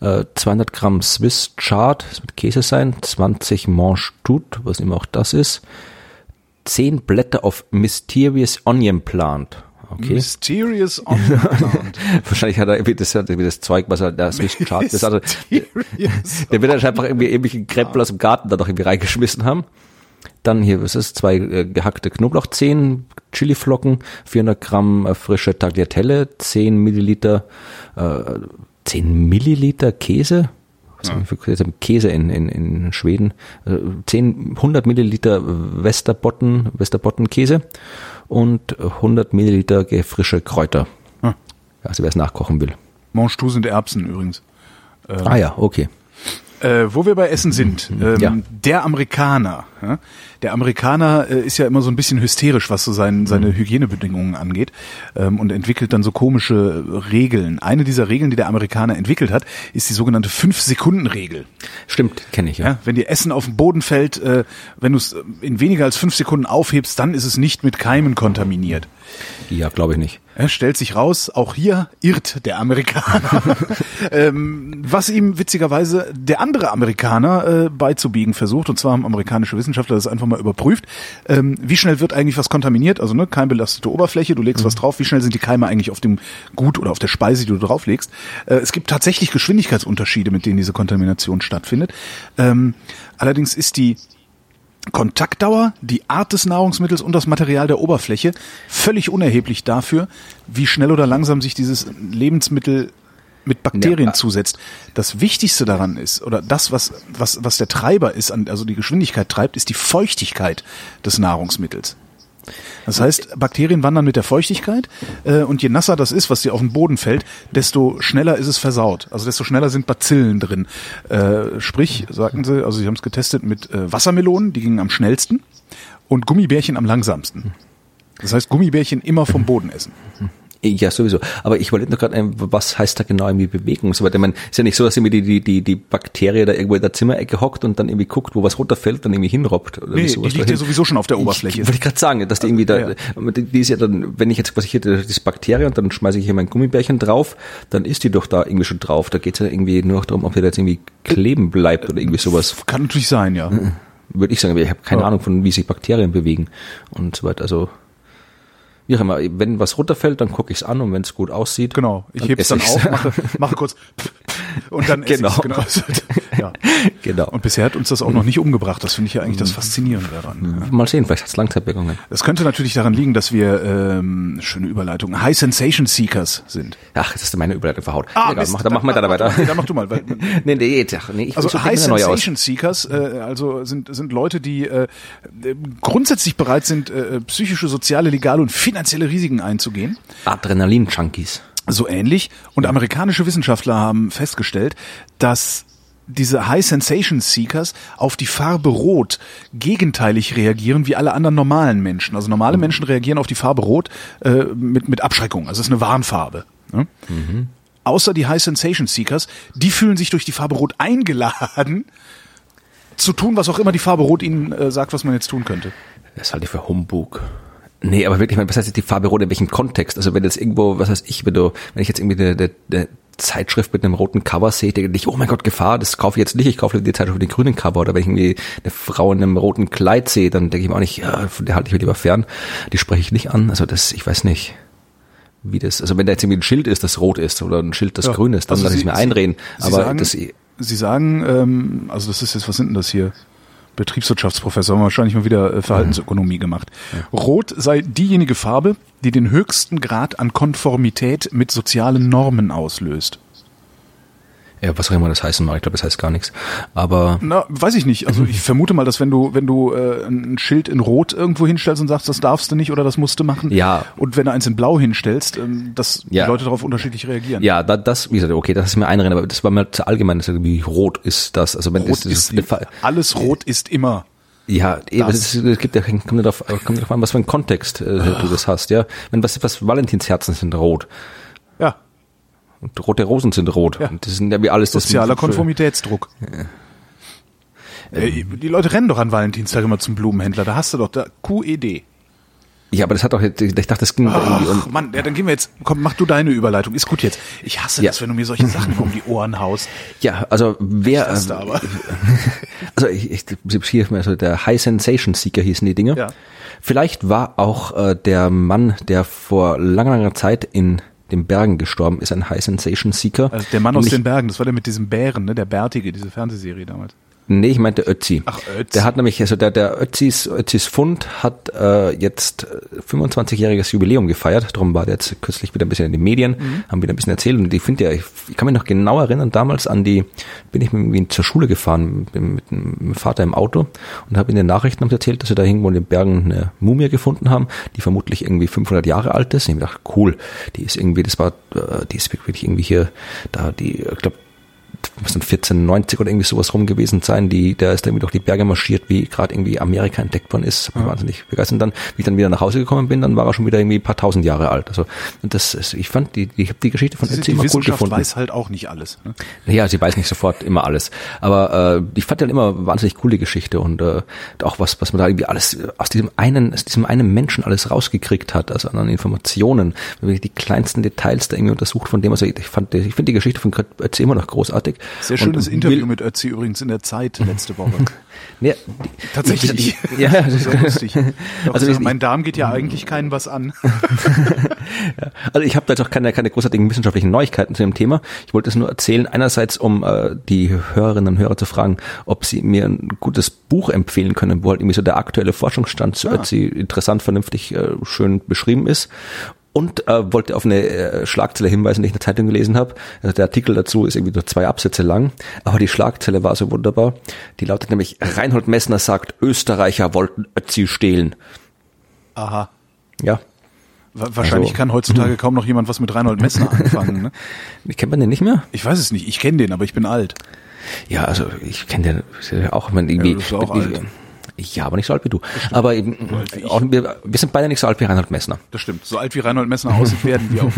äh, 200 Gramm Swiss Chard, das wird Käse sein, 20 Mange Tout, was immer auch das ist, 10 Blätter auf Mysterious Onion Plant, okay. Mysterious Onion Plant. Wahrscheinlich hat er irgendwie das, irgendwie das Zeug, was er, der Swiss Chard, das also, der wird einfach irgendwie irgendwelchen Krempel aus dem Garten da noch irgendwie reingeschmissen haben. Dann hier, was ist, zwei äh, gehackte Knoblauchzehen, Chiliflocken, 400 Gramm äh, frische Tagliatelle, 10 Milliliter, äh, 10 Milliliter Käse, was haben wir für Käse? Käse in, in, in Schweden, äh, 10, 100 Milliliter Westerbotten, Westerbotten Käse und 100 Milliliter frische Kräuter. Ah. Also wer es nachkochen will. Tout sind Erbsen übrigens. Ah ja, okay. Äh, wo wir bei Essen sind, ähm, Ja. der Amerikaner. Ja? Der Amerikaner äh, ist ja immer so ein bisschen hysterisch, was so sein, Mhm. seine Hygienebedingungen angeht ähm, und entwickelt dann so komische Regeln. Eine dieser Regeln, die der Amerikaner entwickelt hat, ist die sogenannte Fünf-Sekunden-Regel. Stimmt, kenne ich ja. Ja, wenn dir Essen auf den Boden fällt, äh, wenn du es in weniger als fünf Sekunden aufhebst, dann ist es nicht mit Keimen kontaminiert. Ja, glaube ich nicht. Er stellt sich raus, auch hier irrt der Amerikaner. ähm, was ihm witzigerweise der andere Amerikaner äh, beizubiegen versucht, und zwar haben amerikanische Wissenschaftler das einfach mal überprüft. Ähm, wie schnell wird eigentlich was kontaminiert? Also ne, keimbelastete Oberfläche, du legst was drauf, wie schnell sind die Keime eigentlich auf dem Gut oder auf der Speise, die du drauflegst? Äh, es gibt tatsächlich Geschwindigkeitsunterschiede, mit denen diese Kontamination stattfindet. Ähm, allerdings ist die Kontaktdauer, die Art des Nahrungsmittels und das Material der Oberfläche völlig unerheblich dafür, wie schnell oder langsam sich dieses Lebensmittel mit Bakterien Ja. zusetzt. Das Wichtigste daran ist, oder das, was, was, was der Treiber ist, also die Geschwindigkeit treibt, ist die Feuchtigkeit des Nahrungsmittels. Das heißt, Bakterien wandern mit der Feuchtigkeit äh, und je nasser das ist, was dir auf den Boden fällt, desto schneller ist es versaut. Also desto schneller sind Bazillen drin. Äh, sprich, sagten sie, also sie haben es getestet mit äh, Wassermelonen, die gingen am schnellsten und Gummibärchen am langsamsten. Das heißt, Gummibärchen immer vom Boden essen. Ja, sowieso. Aber ich wollte nur gerade, was heißt da genau irgendwie Bewegung so weiter. Ich meine, ist ja nicht so, dass irgendwie die, die, die, die Bakterie da irgendwo in der Zimmerecke hockt und dann irgendwie guckt, wo was runterfällt, dann irgendwie hinrobbt. Oder Nee, wie die sowas liegt ja sowieso schon auf der Oberfläche. Ich, wollte ich gerade sagen, dass die irgendwie da, ja. die, ist ja dann, wenn ich jetzt quasi hier das Bakterie und dann schmeiße ich hier mein Gummibärchen drauf, dann ist die doch da irgendwie schon drauf. Da geht's ja irgendwie nur noch darum, ob die da jetzt irgendwie kleben bleibt oder irgendwie sowas. Kann natürlich sein, ja. Würde ich sagen, aber ich habe keine Ja. Ahnung von, wie sich Bakterien bewegen und so weiter. Also wie auch immer, wenn was runterfällt, dann gucke ich es an und wenn es gut aussieht, Genau. Ich heb's esse dann auf, mache, mache kurz und dann Genau. ich's. genau. ja. Genau. Und bisher hat uns das auch noch nicht umgebracht. Das finde ich ja eigentlich das Faszinierende daran. Mal sehen, vielleicht hat's Langzeitwirkungen. Das könnte natürlich daran liegen, dass wir, ähm, schöne Überleitung, High Sensation Seekers sind. Ach, hast du meine Überleitung verhaut. Ah, Egal, mach, dann mach mal da weiter. Nee, dann mach du mal. Weil, nee, nee, ach, nee, ich also High. Sensation Seekers, äh, also sind sind Leute, die äh, grundsätzlich bereit sind, äh, psychische, soziale, legale und finanzielle Risiken einzugehen. Adrenalin-Junkies. So ähnlich. Und amerikanische Wissenschaftler haben festgestellt, dass diese High Sensation Seekers auf die Farbe Rot gegenteilig reagieren wie alle anderen normalen Menschen. Also normale Menschen reagieren auf die Farbe Rot äh, mit, mit Abschreckung. Also es ist eine Warnfarbe. Ne? Außer die High Sensation Seekers, die fühlen sich durch die Farbe Rot eingeladen, zu tun, was auch immer die Farbe Rot ihnen äh, sagt, was man jetzt tun könnte. Das halte ich für Humbug. Nee, aber wirklich, was heißt jetzt die Farbe rot in welchem Kontext? Also wenn jetzt irgendwo, was heißt ich, wenn du, wenn ich jetzt irgendwie eine, eine, eine Zeitschrift mit einem roten Cover sehe, denke ich, oh mein Gott, Gefahr, das kaufe ich jetzt nicht, ich kaufe die Zeitschrift mit dem grünen Cover. Oder wenn ich irgendwie eine Frau in einem roten Kleid sehe, dann denke ich mir auch nicht, ja, von der halte ich mir lieber fern, die spreche ich nicht an. Also das, ich weiß nicht. Wie das, also wenn da jetzt irgendwie ein Schild ist, das rot ist, oder ein Schild, das Ja. grün ist, dann Also lasse ich Sie- es mir einreden. Sie aber sagen, das, Sie sagen, ähm, also das ist jetzt, was sind denn das hier? Betriebswirtschaftsprofessor, haben wir wahrscheinlich mal wieder äh, Verhaltensökonomie gemacht. Rot sei diejenige Farbe, die den höchsten Grad an Konformität mit sozialen Normen auslöst. Ja, was auch immer das heißen mag, ich glaube, das heißt gar nichts. Aber Na, weiß ich nicht. Also ich vermute mal, dass wenn du, wenn du äh, ein Schild in Rot irgendwo hinstellst und sagst, das darfst du nicht oder das musst du machen. Ja. Und wenn du eins in Blau hinstellst, ähm, dass Ja. die Leute darauf unterschiedlich reagieren. Ja, da, das, wie gesagt, okay, das ist mir einreden, aber das war mir zu allgemein, das ist irgendwie rot ist das. Also wenn Rot das, ist, Fa- alles rot ist immer. ja, eben, es, ist, es gibt ja, kommt ja darauf, kommt darauf an, was für einen Kontext äh, du das hast, ja. Wenn was, was Valentinsherzen sind rot und rote Rosen sind rot. Ja. Und das sind ja wie alles das sozialer Konformitätsdruck. Äh, Die Leute rennen doch an Valentinstag immer zum Blumenhändler. Da hast du doch da QED. Ja, aber das hat doch, jetzt- ich dachte, das ging da irgendwie um. Ach, Mann, ja, dann gehen wir jetzt. Komm, mach du deine Überleitung. Ist gut jetzt. Ich hasse Ja. das, wenn du mir solche Sachen um die Ohren haust. Ja, also wer, Ich hasse äh, aber. also ich, ich hier also der High Sensation Seeker hießen die Dinge. Ja. Vielleicht war auch äh, der Mann, der vor langer, langer Zeit in den Bergen gestorben ist, ein High Sensation Seeker. Also der Mann aus den Bergen, das war der mit diesem Bären, ne? Der Bärtige, diese Fernsehserie damals. Nee, ich meinte Ötzi. Ach, Ötzi. Der hat nämlich, also der, der Ötzis, Ötzis Fund hat äh, jetzt äh, 25-jähriges Jubiläum gefeiert. Darum war der jetzt kürzlich wieder ein bisschen in den Medien, Mhm. haben wieder ein bisschen erzählt. Und ich finde ja, ich, ich kann mich noch genau erinnern, damals an die, bin ich mit ihm zur Schule gefahren, mit, mit dem Vater im Auto und habe in den Nachrichten erzählt, dass sie da irgendwo in den Bergen eine Mumie gefunden haben, die vermutlich irgendwie 500 Jahre alt ist. Und ich hab gedacht, cool, die ist irgendwie, das war, äh, die ist wirklich irgendwie hier, da die, ich glaube, muss dann 1490 oder irgendwie sowas rum gewesen sein, die, der ist dann irgendwie durch die Berge marschiert, wie gerade irgendwie Amerika entdeckt worden ist. War Wahnsinnig begeistert. Und dann, wie ich dann wieder nach Hause gekommen bin, dann war er schon wieder irgendwie ein paar tausend Jahre alt. Also, und das, ist, ich fand die, die ich habe die Geschichte von Die, Ötzi die immer cool gefunden. weiß halt auch nicht alles. Ne? Ja, sie weiß nicht sofort immer alles. Aber äh, ich fand dann immer wahnsinnig coole Geschichte und äh, auch was, was man da irgendwie alles aus diesem einen, aus diesem einen Menschen alles rausgekriegt hat, also an Informationen, wenn man die kleinsten Details da irgendwie untersucht, von dem, also ich fand, ich finde die Geschichte von Ötzi immer noch großartig. Sehr schönes Und Interview mit Ötzi übrigens in der Zeit letzte Woche. Ja, Tatsächlich. die- Ja, das Sehr lustig. Doch, Also ich- mein Darm geht ja eigentlich keinen was an. Also ich habe da jetzt auch keine, keine großartigen wissenschaftlichen Neuigkeiten zu dem Thema. Ich wollte es nur erzählen, einerseits um äh, die Hörerinnen und Hörer zu fragen, ob sie mir ein gutes Buch empfehlen können, wo halt irgendwie so der aktuelle Forschungsstand zu Ah. Ötzi interessant, vernünftig, äh, schön beschrieben ist. Und äh, wollte auf eine äh, Schlagzeile hinweisen, die ich in der Zeitung gelesen habe. Also der Artikel dazu ist irgendwie nur zwei Absätze lang, aber die Schlagzeile war so wunderbar. Die lautet nämlich, Reinhold Messner sagt, Österreicher wollten Ötzi stehlen. Aha. Ja, Wa- Wahrscheinlich Also- kann heutzutage kaum noch jemand was mit Reinhold Messner anfangen. Ne? kennt man den nicht mehr? Ich weiß es nicht. Ich kenne den, aber ich bin alt. Ja, also ich kenne den auch, wenn irgendwie. Ja, du bist auch alt. Ja, aber nicht so alt wie du. Aber eben, auch, wir, wir sind beide nicht so alt wie Reinhold Messner. Das stimmt. So alt wie Reinhold Messner aussieht, werden wir auch.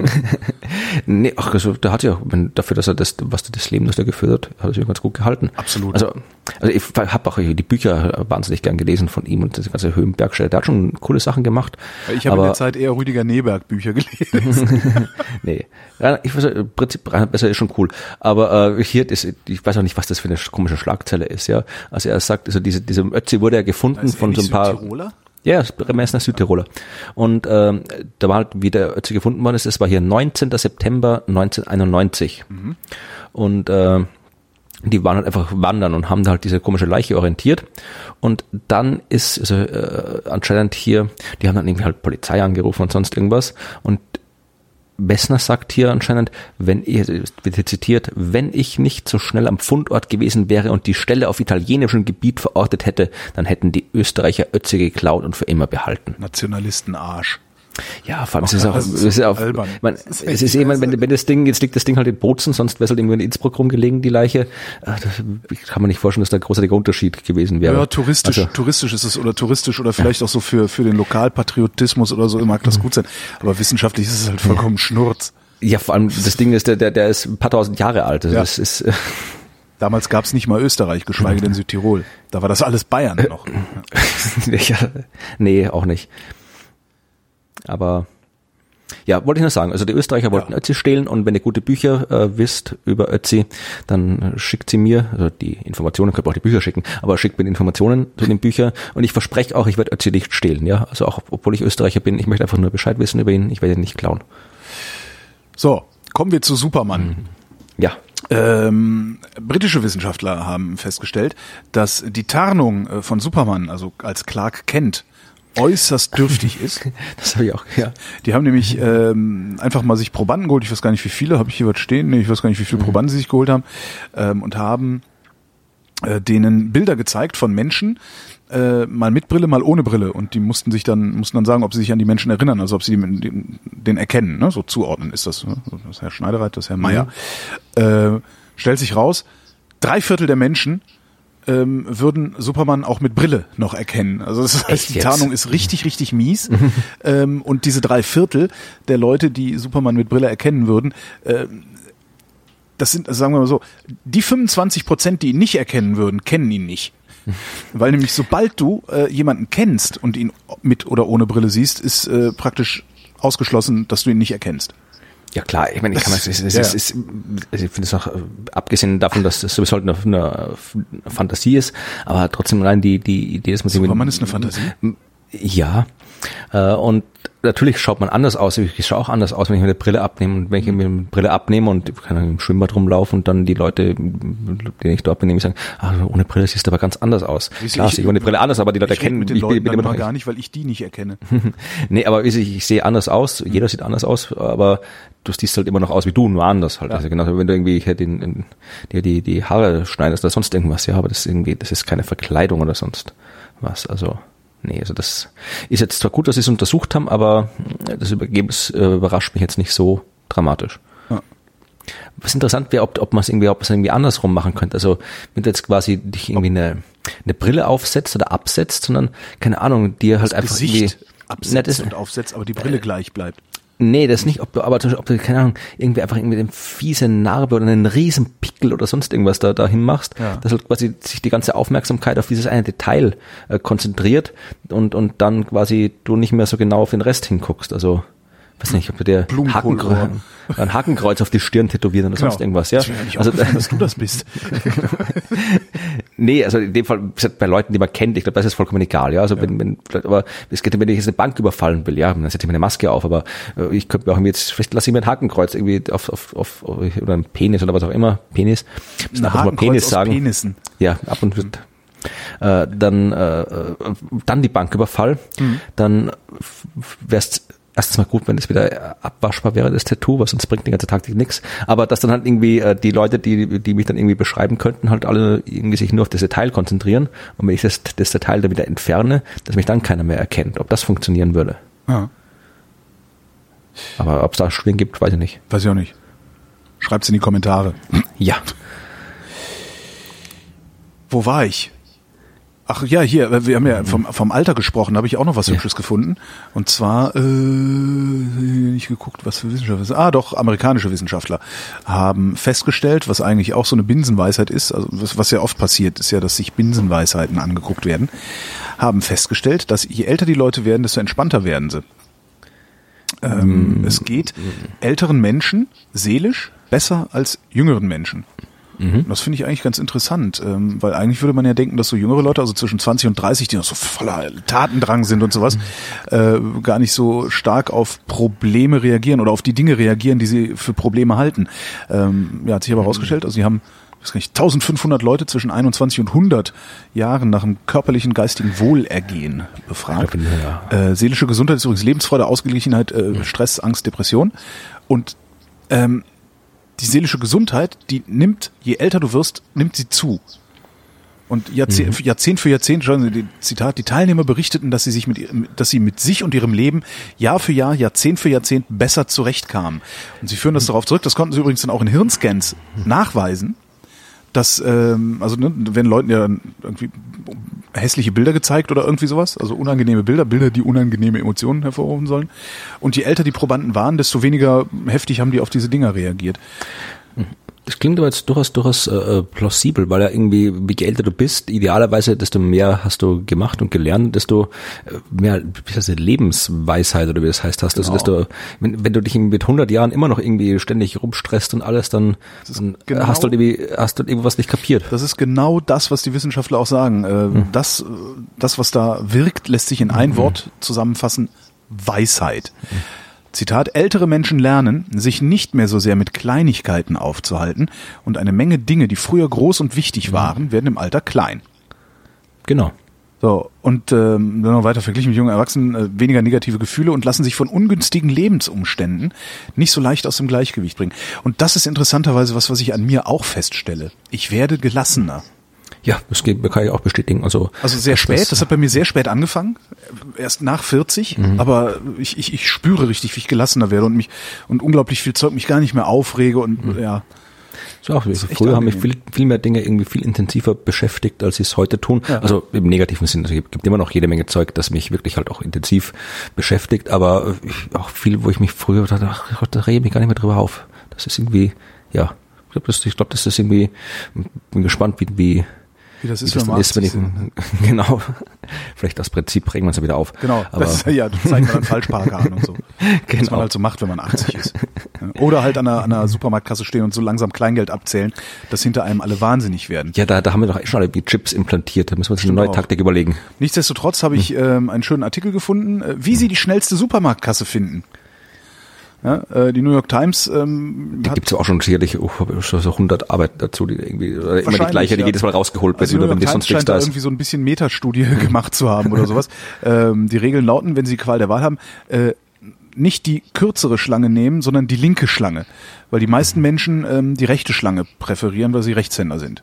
Nee, ach, also, der hat ja, wenn, dafür, dass er das, was das Leben, das er geführt hat, hat er sich ganz gut gehalten. Absolut. Also, also ich habe auch die Bücher wahnsinnig gern gelesen von ihm und das ganze Höhenbergstelle. Der hat schon coole Sachen gemacht. Ich habe in der Zeit eher Rüdiger Neberg Bücher gelesen. nee, ja, ich weiß, im Prinzip besser ist schon cool. Aber äh, hier ist, ich weiß auch nicht, was das für eine komische Schlagzeile ist, ja. Also er sagt, also diese, diese Ötzi wurde ja gefunden von so ein paar. Südtiroler? Ja, Messner Südtiroler. Und ähm, da war halt, wie der Ötzi gefunden worden ist, es war hier 19. September 1991. Mhm. Und äh, die waren halt einfach wandern und haben da halt diese komische Leiche orientiert. Und dann ist also, äh, anscheinend hier, die haben dann irgendwie halt Polizei angerufen und sonst irgendwas. Und Bessner sagt hier anscheinend, wenn ihr, wird zitiert, wenn ich nicht so schnell am Fundort gewesen wäre und die Stelle auf italienischem Gebiet verortet hätte, dann hätten die Österreicher Ötze geklaut und für immer behalten. Nationalistenarsch. Ja, vor allem es ist auch, es ist auch man, es ist eben, wenn, wenn das Ding, jetzt liegt das Ding halt in Bozen, sonst wäre es halt irgendwo in Innsbruck rumgelegen, die Leiche. Äh, das kann man nicht vorstellen, dass da ein großartiger Unterschied gewesen wäre. Ja, touristisch, also, touristisch ist es oder touristisch oder vielleicht ja. auch so für, für den Lokalpatriotismus oder so mag das mhm. gut sein. Aber wissenschaftlich ist es halt vollkommen ja. Schnurz. Ja, vor allem das Ding ist, der, der, der ist ein paar tausend Jahre alt. Also ja. das ist, Damals gab es nicht mal Österreich, geschweige denn Südtirol. Da war das alles Bayern noch. ja, nee, auch nicht. Aber ja, wollte ich nur sagen. Also die Österreicher wollten ja. Ötzi stehlen und wenn ihr gute Bücher äh, wisst über Ötzi, dann schickt sie mir, also die Informationen, könnt ihr auch die Bücher schicken, aber schickt mir die Informationen zu den Büchern und ich verspreche auch, ich werde Ötzi nicht stehlen, ja. Also auch, obwohl ich Österreicher bin, ich möchte einfach nur Bescheid wissen über ihn, ich werde ihn nicht klauen. So, kommen wir zu Superman. Mhm. Ja. Ähm, britische Wissenschaftler haben festgestellt, dass die Tarnung äh, von Superman, also als Clark Kent, äußerst dürftig ist. Das habe ich auch, ja. Die haben nämlich ähm, einfach mal sich Probanden geholt, ich weiß gar nicht wie viele, habe ich hier was stehen, nee, ich weiß gar nicht, wie viele mhm. Probanden sie sich geholt haben, ähm, und haben äh, denen Bilder gezeigt von Menschen, äh, mal mit Brille, mal ohne Brille. Und die mussten sich dann, mussten dann sagen, ob sie sich an die Menschen erinnern, also ob sie den, den erkennen, ne? so zuordnen ist das. Ne? Das ist Herr Schneidereit, das ist Herr Meier. Mhm. Äh, stellt sich raus, drei Viertel der Menschen ähm, würden Superman auch mit Brille noch erkennen. Also das heißt, die Tarnung ist richtig, richtig mies. ähm, und diese drei Viertel der Leute, die Superman mit Brille erkennen würden, äh, das sind, sagen wir mal so, die 25 Prozent, die ihn nicht erkennen würden, kennen ihn nicht. Weil nämlich sobald du äh, jemanden kennst und ihn mit oder ohne Brille siehst, ist äh, praktisch ausgeschlossen, dass du ihn nicht erkennst. Ja klar, ich meine, ich kann das, das, das ja. ist, ist, also ich finde es auch, äh, abgesehen davon, dass das sowieso halt eine, eine Fantasie ist, aber trotzdem allein die, die Idee, dass man sich... Superman ist eine Fantasie? Ja, äh, und natürlich schaut man anders aus. Ich schaue auch anders aus, wenn ich mir eine Brille abnehme. Und wenn ich mir eine Brille abnehme und kann im Schwimmbad rumlaufen und dann die Leute, denen ich dort bin, sagen, ah, ohne Brille siehst du aber ganz anders aus. Wie Klar, ich, ich ohne Brille anders, aber die Leute erkennen mit den ich Leuten bin, bin immer gar nicht, weil ich die nicht erkenne. nee, aber ich, ich sehe anders aus. Jeder sieht anders aus, aber du siehst halt immer noch aus wie du, nur anders halt. Ja. Also genau, wenn du irgendwie die, die, die, die Haare schneidest oder sonst irgendwas, ja, aber das ist irgendwie, das ist keine Verkleidung oder sonst was. Also Nee, also das ist jetzt zwar gut, dass sie es untersucht haben, aber das Ergebnis äh, überrascht mich jetzt nicht so dramatisch. Ja. Was interessant wäre, ob, ob man es irgendwie, ob irgendwie andersrum machen könnte. Also wenn du jetzt quasi dich irgendwie eine, eine Brille aufsetzt oder absetzt, sondern keine Ahnung, dir halt das einfach Gesicht irgendwie absetzt und aufsetzt, aber die Brille äh, gleich bleibt. Nee, das nicht, ob du, aber zum Beispiel, ob du, keine Ahnung, irgendwie einfach irgendwie eine fiese Narbe oder einen riesen Pickel oder sonst irgendwas da dahin machst, ja. dass halt quasi sich die ganze Aufmerksamkeit auf dieses eine Detail äh, konzentriert und, und dann quasi du nicht mehr so genau auf den Rest hinguckst. Also weiß nicht, ob du dir Hakenkreuz, ein Hakenkreuz auf die Stirn tätowieren oder genau. sonst irgendwas, ja. Also, dass du das bist. nee, also in dem Fall bei Leuten, die man kennt, ich glaube, das ist vollkommen egal, ja. Also ja. wenn, wenn, aber es geht, wenn ich jetzt eine Bank überfallen will, ja, dann setze ich mir eine Maske auf, aber äh, ich könnte mir auch jetzt, vielleicht lasse ich mir ein Hakenkreuz irgendwie auf, auf, auf oder ein Penis oder was auch immer, Penis. Ein ab und Penis sagen. Penissen. Ja, ab und wird äh, dann äh, dann die Banküberfall, mhm. dann wär's erstens mal gut, wenn es wieder abwaschbar wäre, das Tattoo, was sonst bringt die ganze Taktik nichts. Aber dass dann halt irgendwie äh, die Leute, die, die mich dann irgendwie beschreiben könnten, halt alle irgendwie sich nur auf das Detail konzentrieren. Und wenn ich das, das Detail dann wieder entferne, dass mich dann keiner mehr erkennt, ob das funktionieren würde. Ja. Aber ob es da Studien gibt, weiß ich nicht. Weiß ich auch nicht. Schreibt's in die Kommentare. Ja. Wo war ich? Ach ja, hier, wir haben ja vom, vom Alter gesprochen, da habe ich auch noch was ja. Hübsches gefunden. Und zwar, äh, nicht geguckt, was für Wissenschaftler. Ah, doch, amerikanische Wissenschaftler haben festgestellt, was eigentlich auch so eine Binsenweisheit ist, also was, was ja oft passiert, ist ja, dass sich Binsenweisheiten angeguckt werden, haben festgestellt, dass je älter die Leute werden, desto entspannter werden sie. Ähm, mm. Es geht älteren Menschen seelisch besser als jüngeren Menschen. Mhm. Das finde ich eigentlich ganz interessant, ähm, weil eigentlich würde man ja denken, dass so jüngere Leute, also zwischen 20 und 30, die noch so voller Tatendrang sind und sowas, mhm. äh, gar nicht so stark auf Probleme reagieren oder auf die Dinge reagieren, die sie für Probleme halten. Ähm, ja, hat sich aber herausgestellt, also sie haben weiß nicht, 1500 Leute zwischen 21 und 100 Jahren nach dem körperlichen, geistigen Wohlergehen befragt. Ja. Äh, seelische Gesundheit ist übrigens Lebensfreude, Ausgeglichenheit, äh, Stress, Angst, Depression. Und ähm, die seelische Gesundheit, die nimmt, je älter du wirst, nimmt sie zu. Und Jahrzehnt, mhm. Jahrzehnt für Jahrzehnt, Zitat, die Teilnehmer berichteten, dass sie sich mit, dass sie mit sich und ihrem Leben Jahr für Jahr, Jahrzehnt für Jahrzehnt besser zurechtkamen. Und sie führen das darauf zurück, das konnten sie übrigens dann auch in Hirnscans nachweisen, dass, ähm, also ne, wenn Leuten ja irgendwie hässliche Bilder gezeigt oder irgendwie sowas, also unangenehme Bilder, Bilder, die unangenehme Emotionen hervorrufen sollen. Und je älter die Probanden waren, desto weniger heftig haben die auf diese Dinger reagiert. Das klingt aber jetzt durchaus, durchaus äh, äh, plausibel, weil ja irgendwie, je älter du bist, idealerweise, desto mehr hast du gemacht und gelernt, desto äh, mehr wie heißt das, Lebensweisheit oder wie das heißt hast. Also genau. desto, wenn, wenn du dich mit 100 Jahren immer noch irgendwie ständig rumstresst und alles, dann, dann genau, hast du halt irgendwie, hast du halt irgendwas nicht kapiert. Das ist genau das, was die Wissenschaftler auch sagen. Äh, hm. Das, das, was da wirkt, lässt sich in ein hm. Wort zusammenfassen. Weisheit. Hm. Zitat, ältere Menschen lernen, sich nicht mehr so sehr mit Kleinigkeiten aufzuhalten und eine Menge Dinge, die früher groß und wichtig waren, werden im Alter klein. Genau. So, und ähm, dann noch weiter verglichen mit jungen Erwachsenen, äh, weniger negative Gefühle und lassen sich von ungünstigen Lebensumständen nicht so leicht aus dem Gleichgewicht bringen. Und das ist interessanterweise was, was ich an mir auch feststelle. Ich werde gelassener. Ja, das kann ich auch bestätigen. Also, also sehr spät, das, das, hat bei mir sehr spät angefangen, erst nach 40, mhm. aber ich, ich, ich spüre richtig, wie ich gelassener werde und mich und unglaublich viel Zeug mich gar nicht mehr aufrege und mhm. ja. So auch, also früher haben mich viel, viel mehr Dinge irgendwie viel intensiver beschäftigt, als sie es heute tun. Ja. Also im negativen Sinn. Also es gibt immer noch jede Menge Zeug, das mich wirklich halt auch intensiv beschäftigt, aber auch viel, wo ich mich früher dachte, ach, da rede ich mich gar nicht mehr drüber auf. Das ist irgendwie, ja, ich glaube, das, ich glaub, das ist irgendwie, bin gespannt, wie, wie wie das ist, wie das wenn, ist, wenn ich, genau, vielleicht das Prinzip bringen wir es wieder auf. Genau, Aber, das ist, ja, das zeigen wir dann Falschparker an und so. Genau. Was man halt so macht, wenn man 80 ist. Oder halt an einer, an einer Supermarktkasse stehen und so langsam Kleingeld abzählen, dass hinter einem alle wahnsinnig werden. Ja, da, da haben wir doch schon alle die Chips implantiert, da müssen wir uns eine neue auch. Taktik überlegen. Nichtsdestotrotz habe ich hm. ähm, einen schönen Artikel gefunden, äh, wie Sie die schnellste Supermarktkasse finden. Ja, äh, die New York Times ähm, die gibt's ja auch schon sicherlich oh, schon so 100 Arbeit dazu, die irgendwie oder immer die gleiche, die ja. jedes Mal rausgeholt wird, also oder wenn die sonst nichts da ist. irgendwie so ein bisschen Metastudie gemacht zu haben oder sowas. Ähm, die Regeln lauten, wenn Sie Qual der Wahl haben, äh, nicht die kürzere Schlange nehmen, sondern die linke Schlange, weil die meisten Menschen ähm, die rechte Schlange präferieren, weil sie Rechtshänder sind.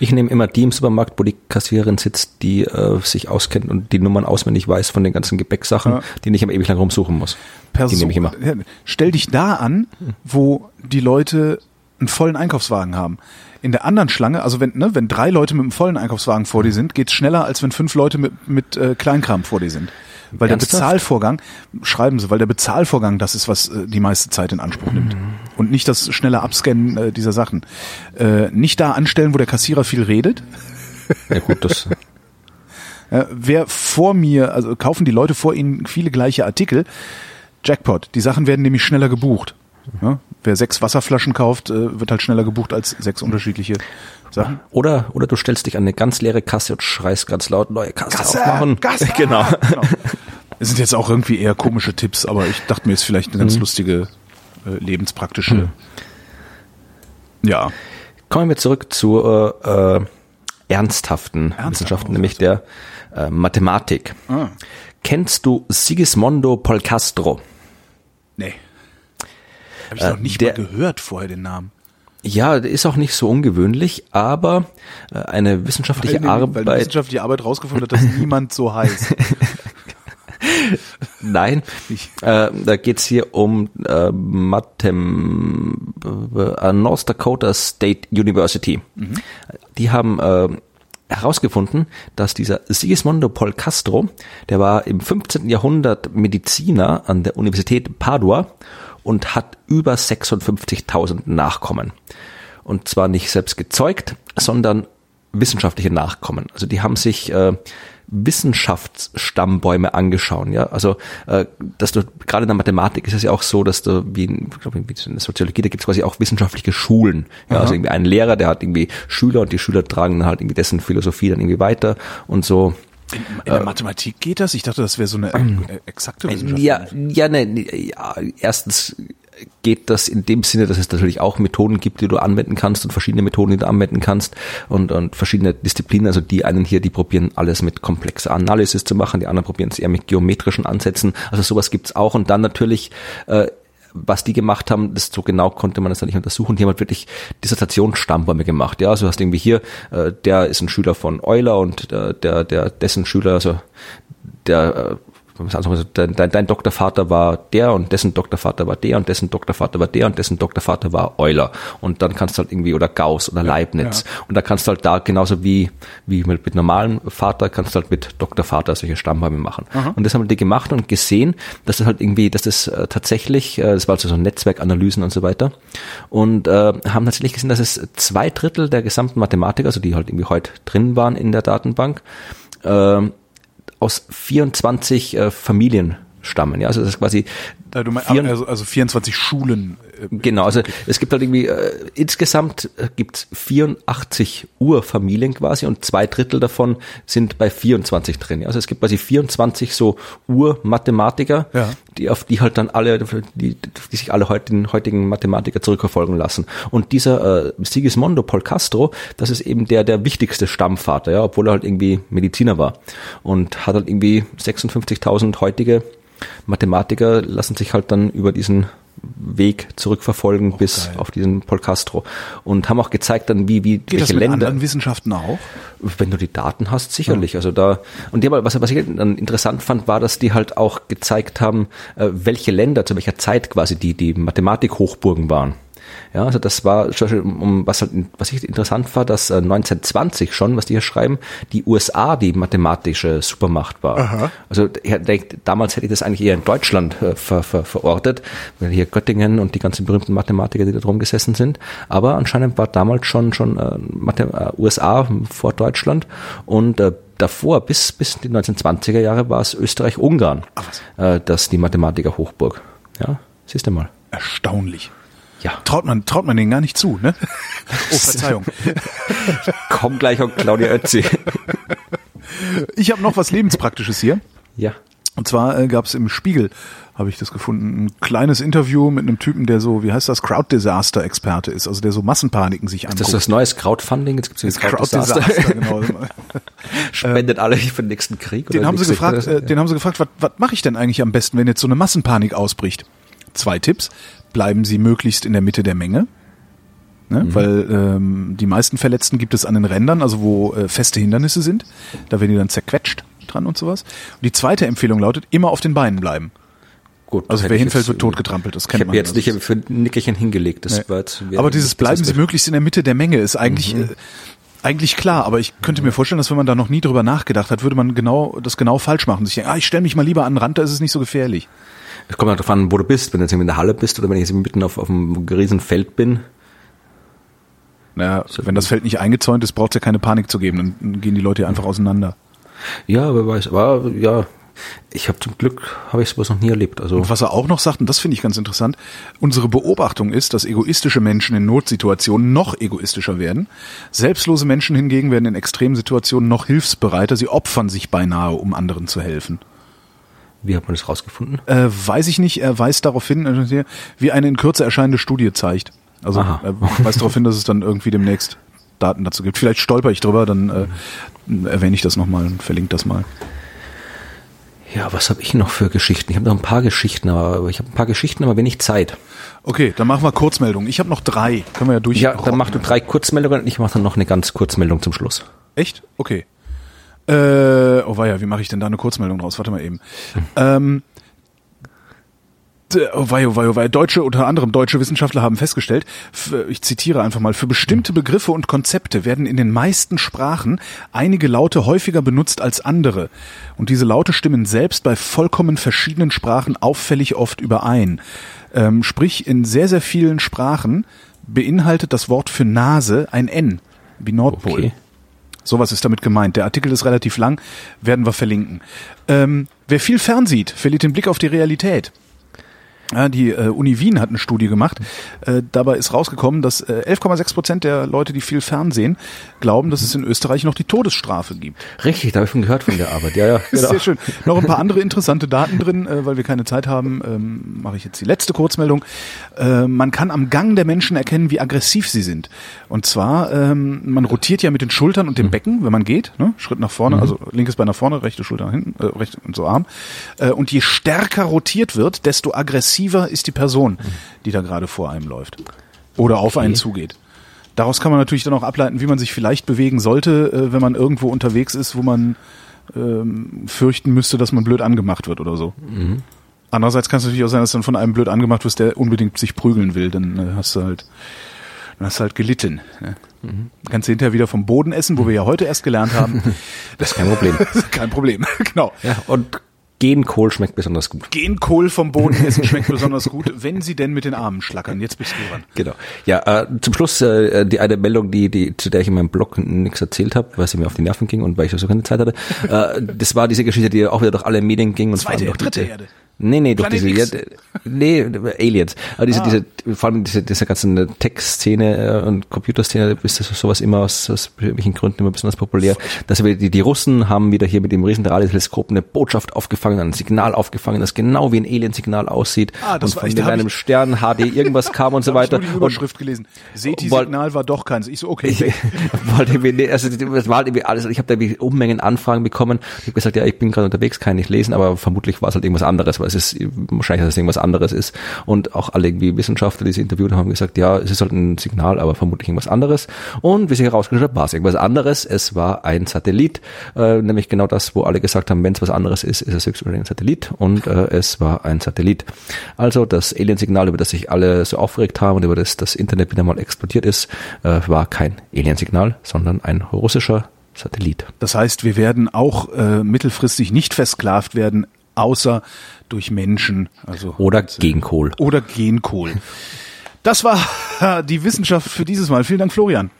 Ich nehme immer die im Supermarkt, wo die Kassiererin sitzt, die äh, sich auskennt und die Nummern auswendig weiß von den ganzen Gepäcksachen, ja. die nicht immer ewig lang rumsuchen muss. Person, die nehme ich immer. Stell dich da an, wo die Leute einen vollen Einkaufswagen haben. In der anderen Schlange, also wenn, ne, wenn drei Leute mit einem vollen Einkaufswagen vor dir sind, geht's schneller, als wenn fünf Leute mit, mit äh, Kleinkram vor dir sind. Weil Ernsthaft? der Bezahlvorgang, schreiben Sie, weil der Bezahlvorgang das ist, was äh, die meiste Zeit in Anspruch nimmt. Mhm. Und nicht das schnelle Abscannen äh, dieser Sachen. Äh, nicht da anstellen, wo der Kassierer viel redet. Ja gut, das. ja, wer vor mir, also kaufen die Leute vor Ihnen viele gleiche Artikel. Jackpot. Die Sachen werden nämlich schneller gebucht. Ja, wer sechs Wasserflaschen kauft, äh, wird halt schneller gebucht als sechs unterschiedliche Sachen. Oder, oder du stellst dich an eine ganz leere Kasse und schreist ganz laut, neue Kasse, Kasse aufmachen. Kasse, genau. genau. Das sind jetzt auch irgendwie eher komische Tipps, aber ich dachte mir, ist vielleicht eine ganz mhm. lustige, äh, lebenspraktische. Mhm. Ja. Kommen wir zurück zu äh, äh, ernsthaften Ernsthaft Wissenschaften, nämlich der äh, Mathematik. Ah. Kennst du Sigismondo Polcastro? Nee. Habe ich noch nicht der, mal gehört vorher den Namen. Ja, ist auch nicht so ungewöhnlich, aber äh, eine wissenschaftliche weil, Arbeit. Weil die wissenschaftliche Arbeit rausgefunden hat, dass niemand so heißt. Nein, äh, da geht's hier um äh, Mathem, äh, North Dakota State University. Mhm. Die haben äh, herausgefunden, dass dieser Sigismondo Pol Castro, der war im 15. Jahrhundert Mediziner an der Universität Padua und hat über 56.000 Nachkommen. Und zwar nicht selbst gezeugt, sondern wissenschaftliche Nachkommen. Also die haben sich äh, Wissenschaftsstammbäume angeschaut. Ja, also äh, dass du gerade in der Mathematik ist es ja auch so, dass du wie, in, ich glaube, in der Soziologie da gibt es quasi auch wissenschaftliche Schulen. Ja, also irgendwie ein Lehrer, der hat irgendwie Schüler und die Schüler tragen dann halt irgendwie dessen Philosophie dann irgendwie weiter und so. In, in der Mathematik geht das? Ich dachte, das wäre so eine äh, exakte Wissenschaft. Ja, ja, ne, ja, erstens geht das in dem Sinne, dass es natürlich auch Methoden gibt, die du anwenden kannst und verschiedene Methoden, die du anwenden kannst und, und verschiedene Disziplinen. Also die einen hier, die probieren alles mit komplexer Analysis zu machen, die anderen probieren es eher mit geometrischen Ansätzen. Also sowas gibt's auch. Und dann natürlich äh, was die gemacht haben, das so genau konnte man das dann nicht untersuchen. Die haben halt wirklich Dissertationsstammbäume gemacht. Ja, also hast irgendwie hier, äh, der ist ein Schüler von Euler und der, der, der dessen Schüler, also der äh, dein, dein, dein Doktorvater war der und dessen Doktorvater war der und dessen Doktorvater war der und dessen Doktorvater war Euler. Und dann kannst du halt irgendwie, oder Gauss oder Leibniz. Ja. Und da kannst du halt da genauso wie, wie mit, mit normalem Vater, kannst du halt mit Doktorvater solche Stammbäume machen. Aha. Und das haben die gemacht und gesehen, dass das halt irgendwie, dass das äh, tatsächlich, äh, das war also so Netzwerkanalysen und so weiter. Und äh, haben tatsächlich gesehen, dass es zwei Drittel der gesamten Mathematiker, also die halt irgendwie heute drin waren in der Datenbank, äh, aus 24 äh, Familien stammen. Ja, also das ist quasi du meinst, also, also 24 Schulen. Äh, genau, also es gibt halt irgendwie äh, insgesamt äh, gibt's 84 Urfamilien quasi und zwei Drittel davon sind bei 24 drin. Ja. Also es gibt quasi 24 so Urmathematiker, ja. die auf die halt dann alle, die, die sich alle heutigen, heutigen Mathematiker zurückverfolgen lassen. Und dieser äh, Sigismondo Pol Castro, das ist eben der der wichtigste Stammvater, ja, obwohl er halt irgendwie Mediziner war und hat halt irgendwie 56.000 heutige Mathematiker lassen sich halt dann über diesen Weg zurückverfolgen oh, bis geil. auf diesen Paul Castro und haben auch gezeigt dann wie wie Geht welche das mit Länder anderen Wissenschaften auch wenn du die Daten hast sicherlich ja. also da und die, was was ich dann interessant fand war dass die halt auch gezeigt haben äh, welche Länder zu welcher Zeit quasi die die Mathematik Hochburgen waren ja, also das war, um, was, halt, was ich interessant war, dass 1920 äh, schon, was die hier schreiben, die USA die mathematische Supermacht war. Aha. Also damals hätte ich das eigentlich eher in Deutschland äh, ver, ver, verortet, weil hier Göttingen und die ganzen berühmten Mathematiker, die da drum gesessen sind. Aber anscheinend war damals schon schon äh, Mathe, äh, USA vor Deutschland und äh, davor, bis, bis die 1920er Jahre, war es Österreich-Ungarn, äh, das die Mathematiker Hochburg. Ja, siehst du mal. Erstaunlich. Ja. Traut man, traut man denen gar nicht zu, ne? Oh, Verzeihung. Komm gleich auf Claudia Ötzi. Ich habe noch was Lebenspraktisches hier. Ja. Und zwar äh, gab es im Spiegel, habe ich das gefunden, ein kleines Interview mit einem Typen, der so, wie heißt das, Crowd-Disaster-Experte ist, also der so Massenpaniken sich anguckt. Das ist das neues Crowdfunding, jetzt gibt es Crowd-Disaster. Crowd genau. Spendet alle für den nächsten Krieg. Den haben sie gefragt, äh, den haben sie gefragt, was, was mache ich denn eigentlich am besten, wenn jetzt so eine Massenpanik ausbricht? Zwei Tipps bleiben sie möglichst in der Mitte der Menge. Ne? Mhm. Weil ähm, die meisten Verletzten gibt es an den Rändern, also wo äh, feste Hindernisse sind. Da werden die dann zerquetscht dran und sowas. Und die zweite Empfehlung lautet, immer auf den Beinen bleiben. Gut, also wer hinfällt, wird totgetrampelt. Das kennt ich man. jetzt nicht für ein Nickerchen hingelegt. Das nee. jetzt, aber dieses bleiben Sie möglichst in der Mitte der Menge ist eigentlich mhm. äh, eigentlich klar. Aber ich könnte mir vorstellen, dass wenn man da noch nie drüber nachgedacht hat, würde man genau das genau falsch machen. Sich denken, ah, ich stelle mich mal lieber an den Rand, da ist es nicht so gefährlich. Es kommt halt darauf an, wo du bist. Wenn du jetzt in der Halle bist oder wenn ich jetzt mitten auf, auf einem riesen Feld bin. Naja, wenn das Feld nicht eingezäunt ist, braucht es ja keine Panik zu geben. Dann gehen die Leute einfach auseinander. Ja, wer weiß. Aber ja, ich habe zum Glück, habe ich sowas noch nie erlebt. Also und was er auch noch sagt, und das finde ich ganz interessant, unsere Beobachtung ist, dass egoistische Menschen in Notsituationen noch egoistischer werden. Selbstlose Menschen hingegen werden in extremen Situationen noch hilfsbereiter. Sie opfern sich beinahe, um anderen zu helfen. Wie hat man das rausgefunden? Äh, weiß ich nicht. Er weist darauf hin, äh, wie eine in Kürze erscheinende Studie zeigt. Also Aha. er weist darauf hin, dass es dann irgendwie demnächst Daten dazu gibt. Vielleicht stolper ich drüber, dann äh, erwähne ich das nochmal und verlinke das mal. Ja, was habe ich noch für Geschichten? Ich habe noch ein paar Geschichten, aber ich habe ein paar Geschichten, aber wenig Zeit. Okay, dann machen wir Kurzmeldungen. Ich habe noch drei. Können wir ja durch. Ja, dann mach du drei Kurzmeldungen und ich mache dann noch eine ganz Kurzmeldung zum Schluss. Echt? Okay. Äh, oh weia, wie mache ich denn da eine Kurzmeldung draus? Warte mal eben. Hm. Ähm, oh wei, oh wei, oh wei. Deutsche, unter anderem deutsche Wissenschaftler haben festgestellt, ich zitiere einfach mal, für bestimmte Begriffe und Konzepte werden in den meisten Sprachen einige Laute häufiger benutzt als andere. Und diese Laute stimmen selbst bei vollkommen verschiedenen Sprachen auffällig oft überein. Ähm, sprich, in sehr, sehr vielen Sprachen beinhaltet das Wort für Nase ein N, wie Nordpol. Okay. Sowas ist damit gemeint. Der Artikel ist relativ lang, werden wir verlinken. Ähm, wer viel fernsieht, verliert den Blick auf die Realität. Ja, die äh, Uni Wien hat eine Studie gemacht. Äh, dabei ist rausgekommen, dass äh, 11,6 Prozent der Leute, die viel Fernsehen, glauben, dass es in Österreich noch die Todesstrafe gibt. Richtig, da habe ich schon gehört von der Arbeit. Ja, ja, genau. Sehr schön. Noch ein paar andere interessante Daten drin, äh, weil wir keine Zeit haben, ähm, mache ich jetzt die letzte Kurzmeldung. Äh, man kann am Gang der Menschen erkennen, wie aggressiv sie sind. Und zwar, ähm, man rotiert ja mit den Schultern und dem mhm. Becken, wenn man geht, ne? Schritt nach vorne, mhm. also linkes Bein nach vorne, rechte Schulter nach hinten, äh, rechte und so Arm. Äh, und je stärker rotiert wird, desto aggressiver aggressiver ist die Person, die da gerade vor einem läuft oder auf okay. einen zugeht. Daraus kann man natürlich dann auch ableiten, wie man sich vielleicht bewegen sollte, äh, wenn man irgendwo unterwegs ist, wo man ähm, fürchten müsste, dass man blöd angemacht wird oder so. Mhm. Andererseits kann es natürlich auch sein, dass dann von einem blöd angemacht wirst, der unbedingt sich prügeln will. Dann äh, hast du halt, dann hast du halt gelitten. Ne? Mhm. Kannst du hinterher wieder vom Boden essen, wo wir ja heute erst gelernt haben. Das ist kein Problem. kein Problem, genau. Ja, und Genkohl schmeckt besonders gut. Genkohl vom Boden essen schmeckt besonders gut, wenn sie denn mit den Armen schlackern. Jetzt bist du dran. Genau. Ja, äh, zum Schluss äh, die eine Meldung, die, die, zu der ich in meinem Blog nichts erzählt habe, weil sie mir auf die Nerven ging und weil ich so keine Zeit hatte. äh, das war diese Geschichte, die auch wieder durch alle Medien ging. Und Zweite, durch dritte Erde. Nee, nee, doch diese, ja, nee, Aliens. Aber diese, ah. diese, vor allem diese, diese ganzen Tech-Szene äh, und Computerszene ist das sowas immer aus, aus welchen Gründen immer besonders populär. Dass wir, die, die Russen haben wieder hier mit dem riesen Radioteleskop eine Botschaft aufgefangen, ein Signal aufgefangen, das genau wie ein Alien-Signal aussieht. Ah, das und war, von dem einem Stern HD irgendwas kam und so weiter. Ich habe die Überschrift gelesen. SETI-Signal war doch keins. Ich so, okay. Ich, wollte also, das war halt irgendwie alles, ich habe da Unmengen Anfragen bekommen. Ich habe gesagt, ja, ich bin gerade unterwegs, kann nicht lesen, aber vermutlich war es halt irgendwas anderes, weil es ist wahrscheinlich, dass es irgendwas anderes ist. Und auch alle irgendwie Wissenschaftler, die sie interviewt haben, haben gesagt, ja, es ist halt ein Signal, aber vermutlich irgendwas anderes. Und wie sich herausgestellt hat, war es irgendwas anderes. Es war ein Satellit, äh, nämlich genau das, wo alle gesagt haben, wenn es was anderes ist, ist es höchstwahrscheinlich ein Satellit. Und äh, es war ein Satellit. Also das Alien-Signal, über das sich alle so aufgeregt haben und über das das Internet wieder mal explodiert ist, äh, war kein Alien-Signal, sondern ein russischer Satellit. Das heißt, wir werden auch äh, mittelfristig nicht versklavt werden außer durch Menschen. Also oder Genkohl. Oder Genkohl. Das war die Wissenschaft für dieses Mal. Vielen Dank, Florian.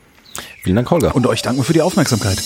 Vielen Dank, Holger. Und euch danken wir für die Aufmerksamkeit.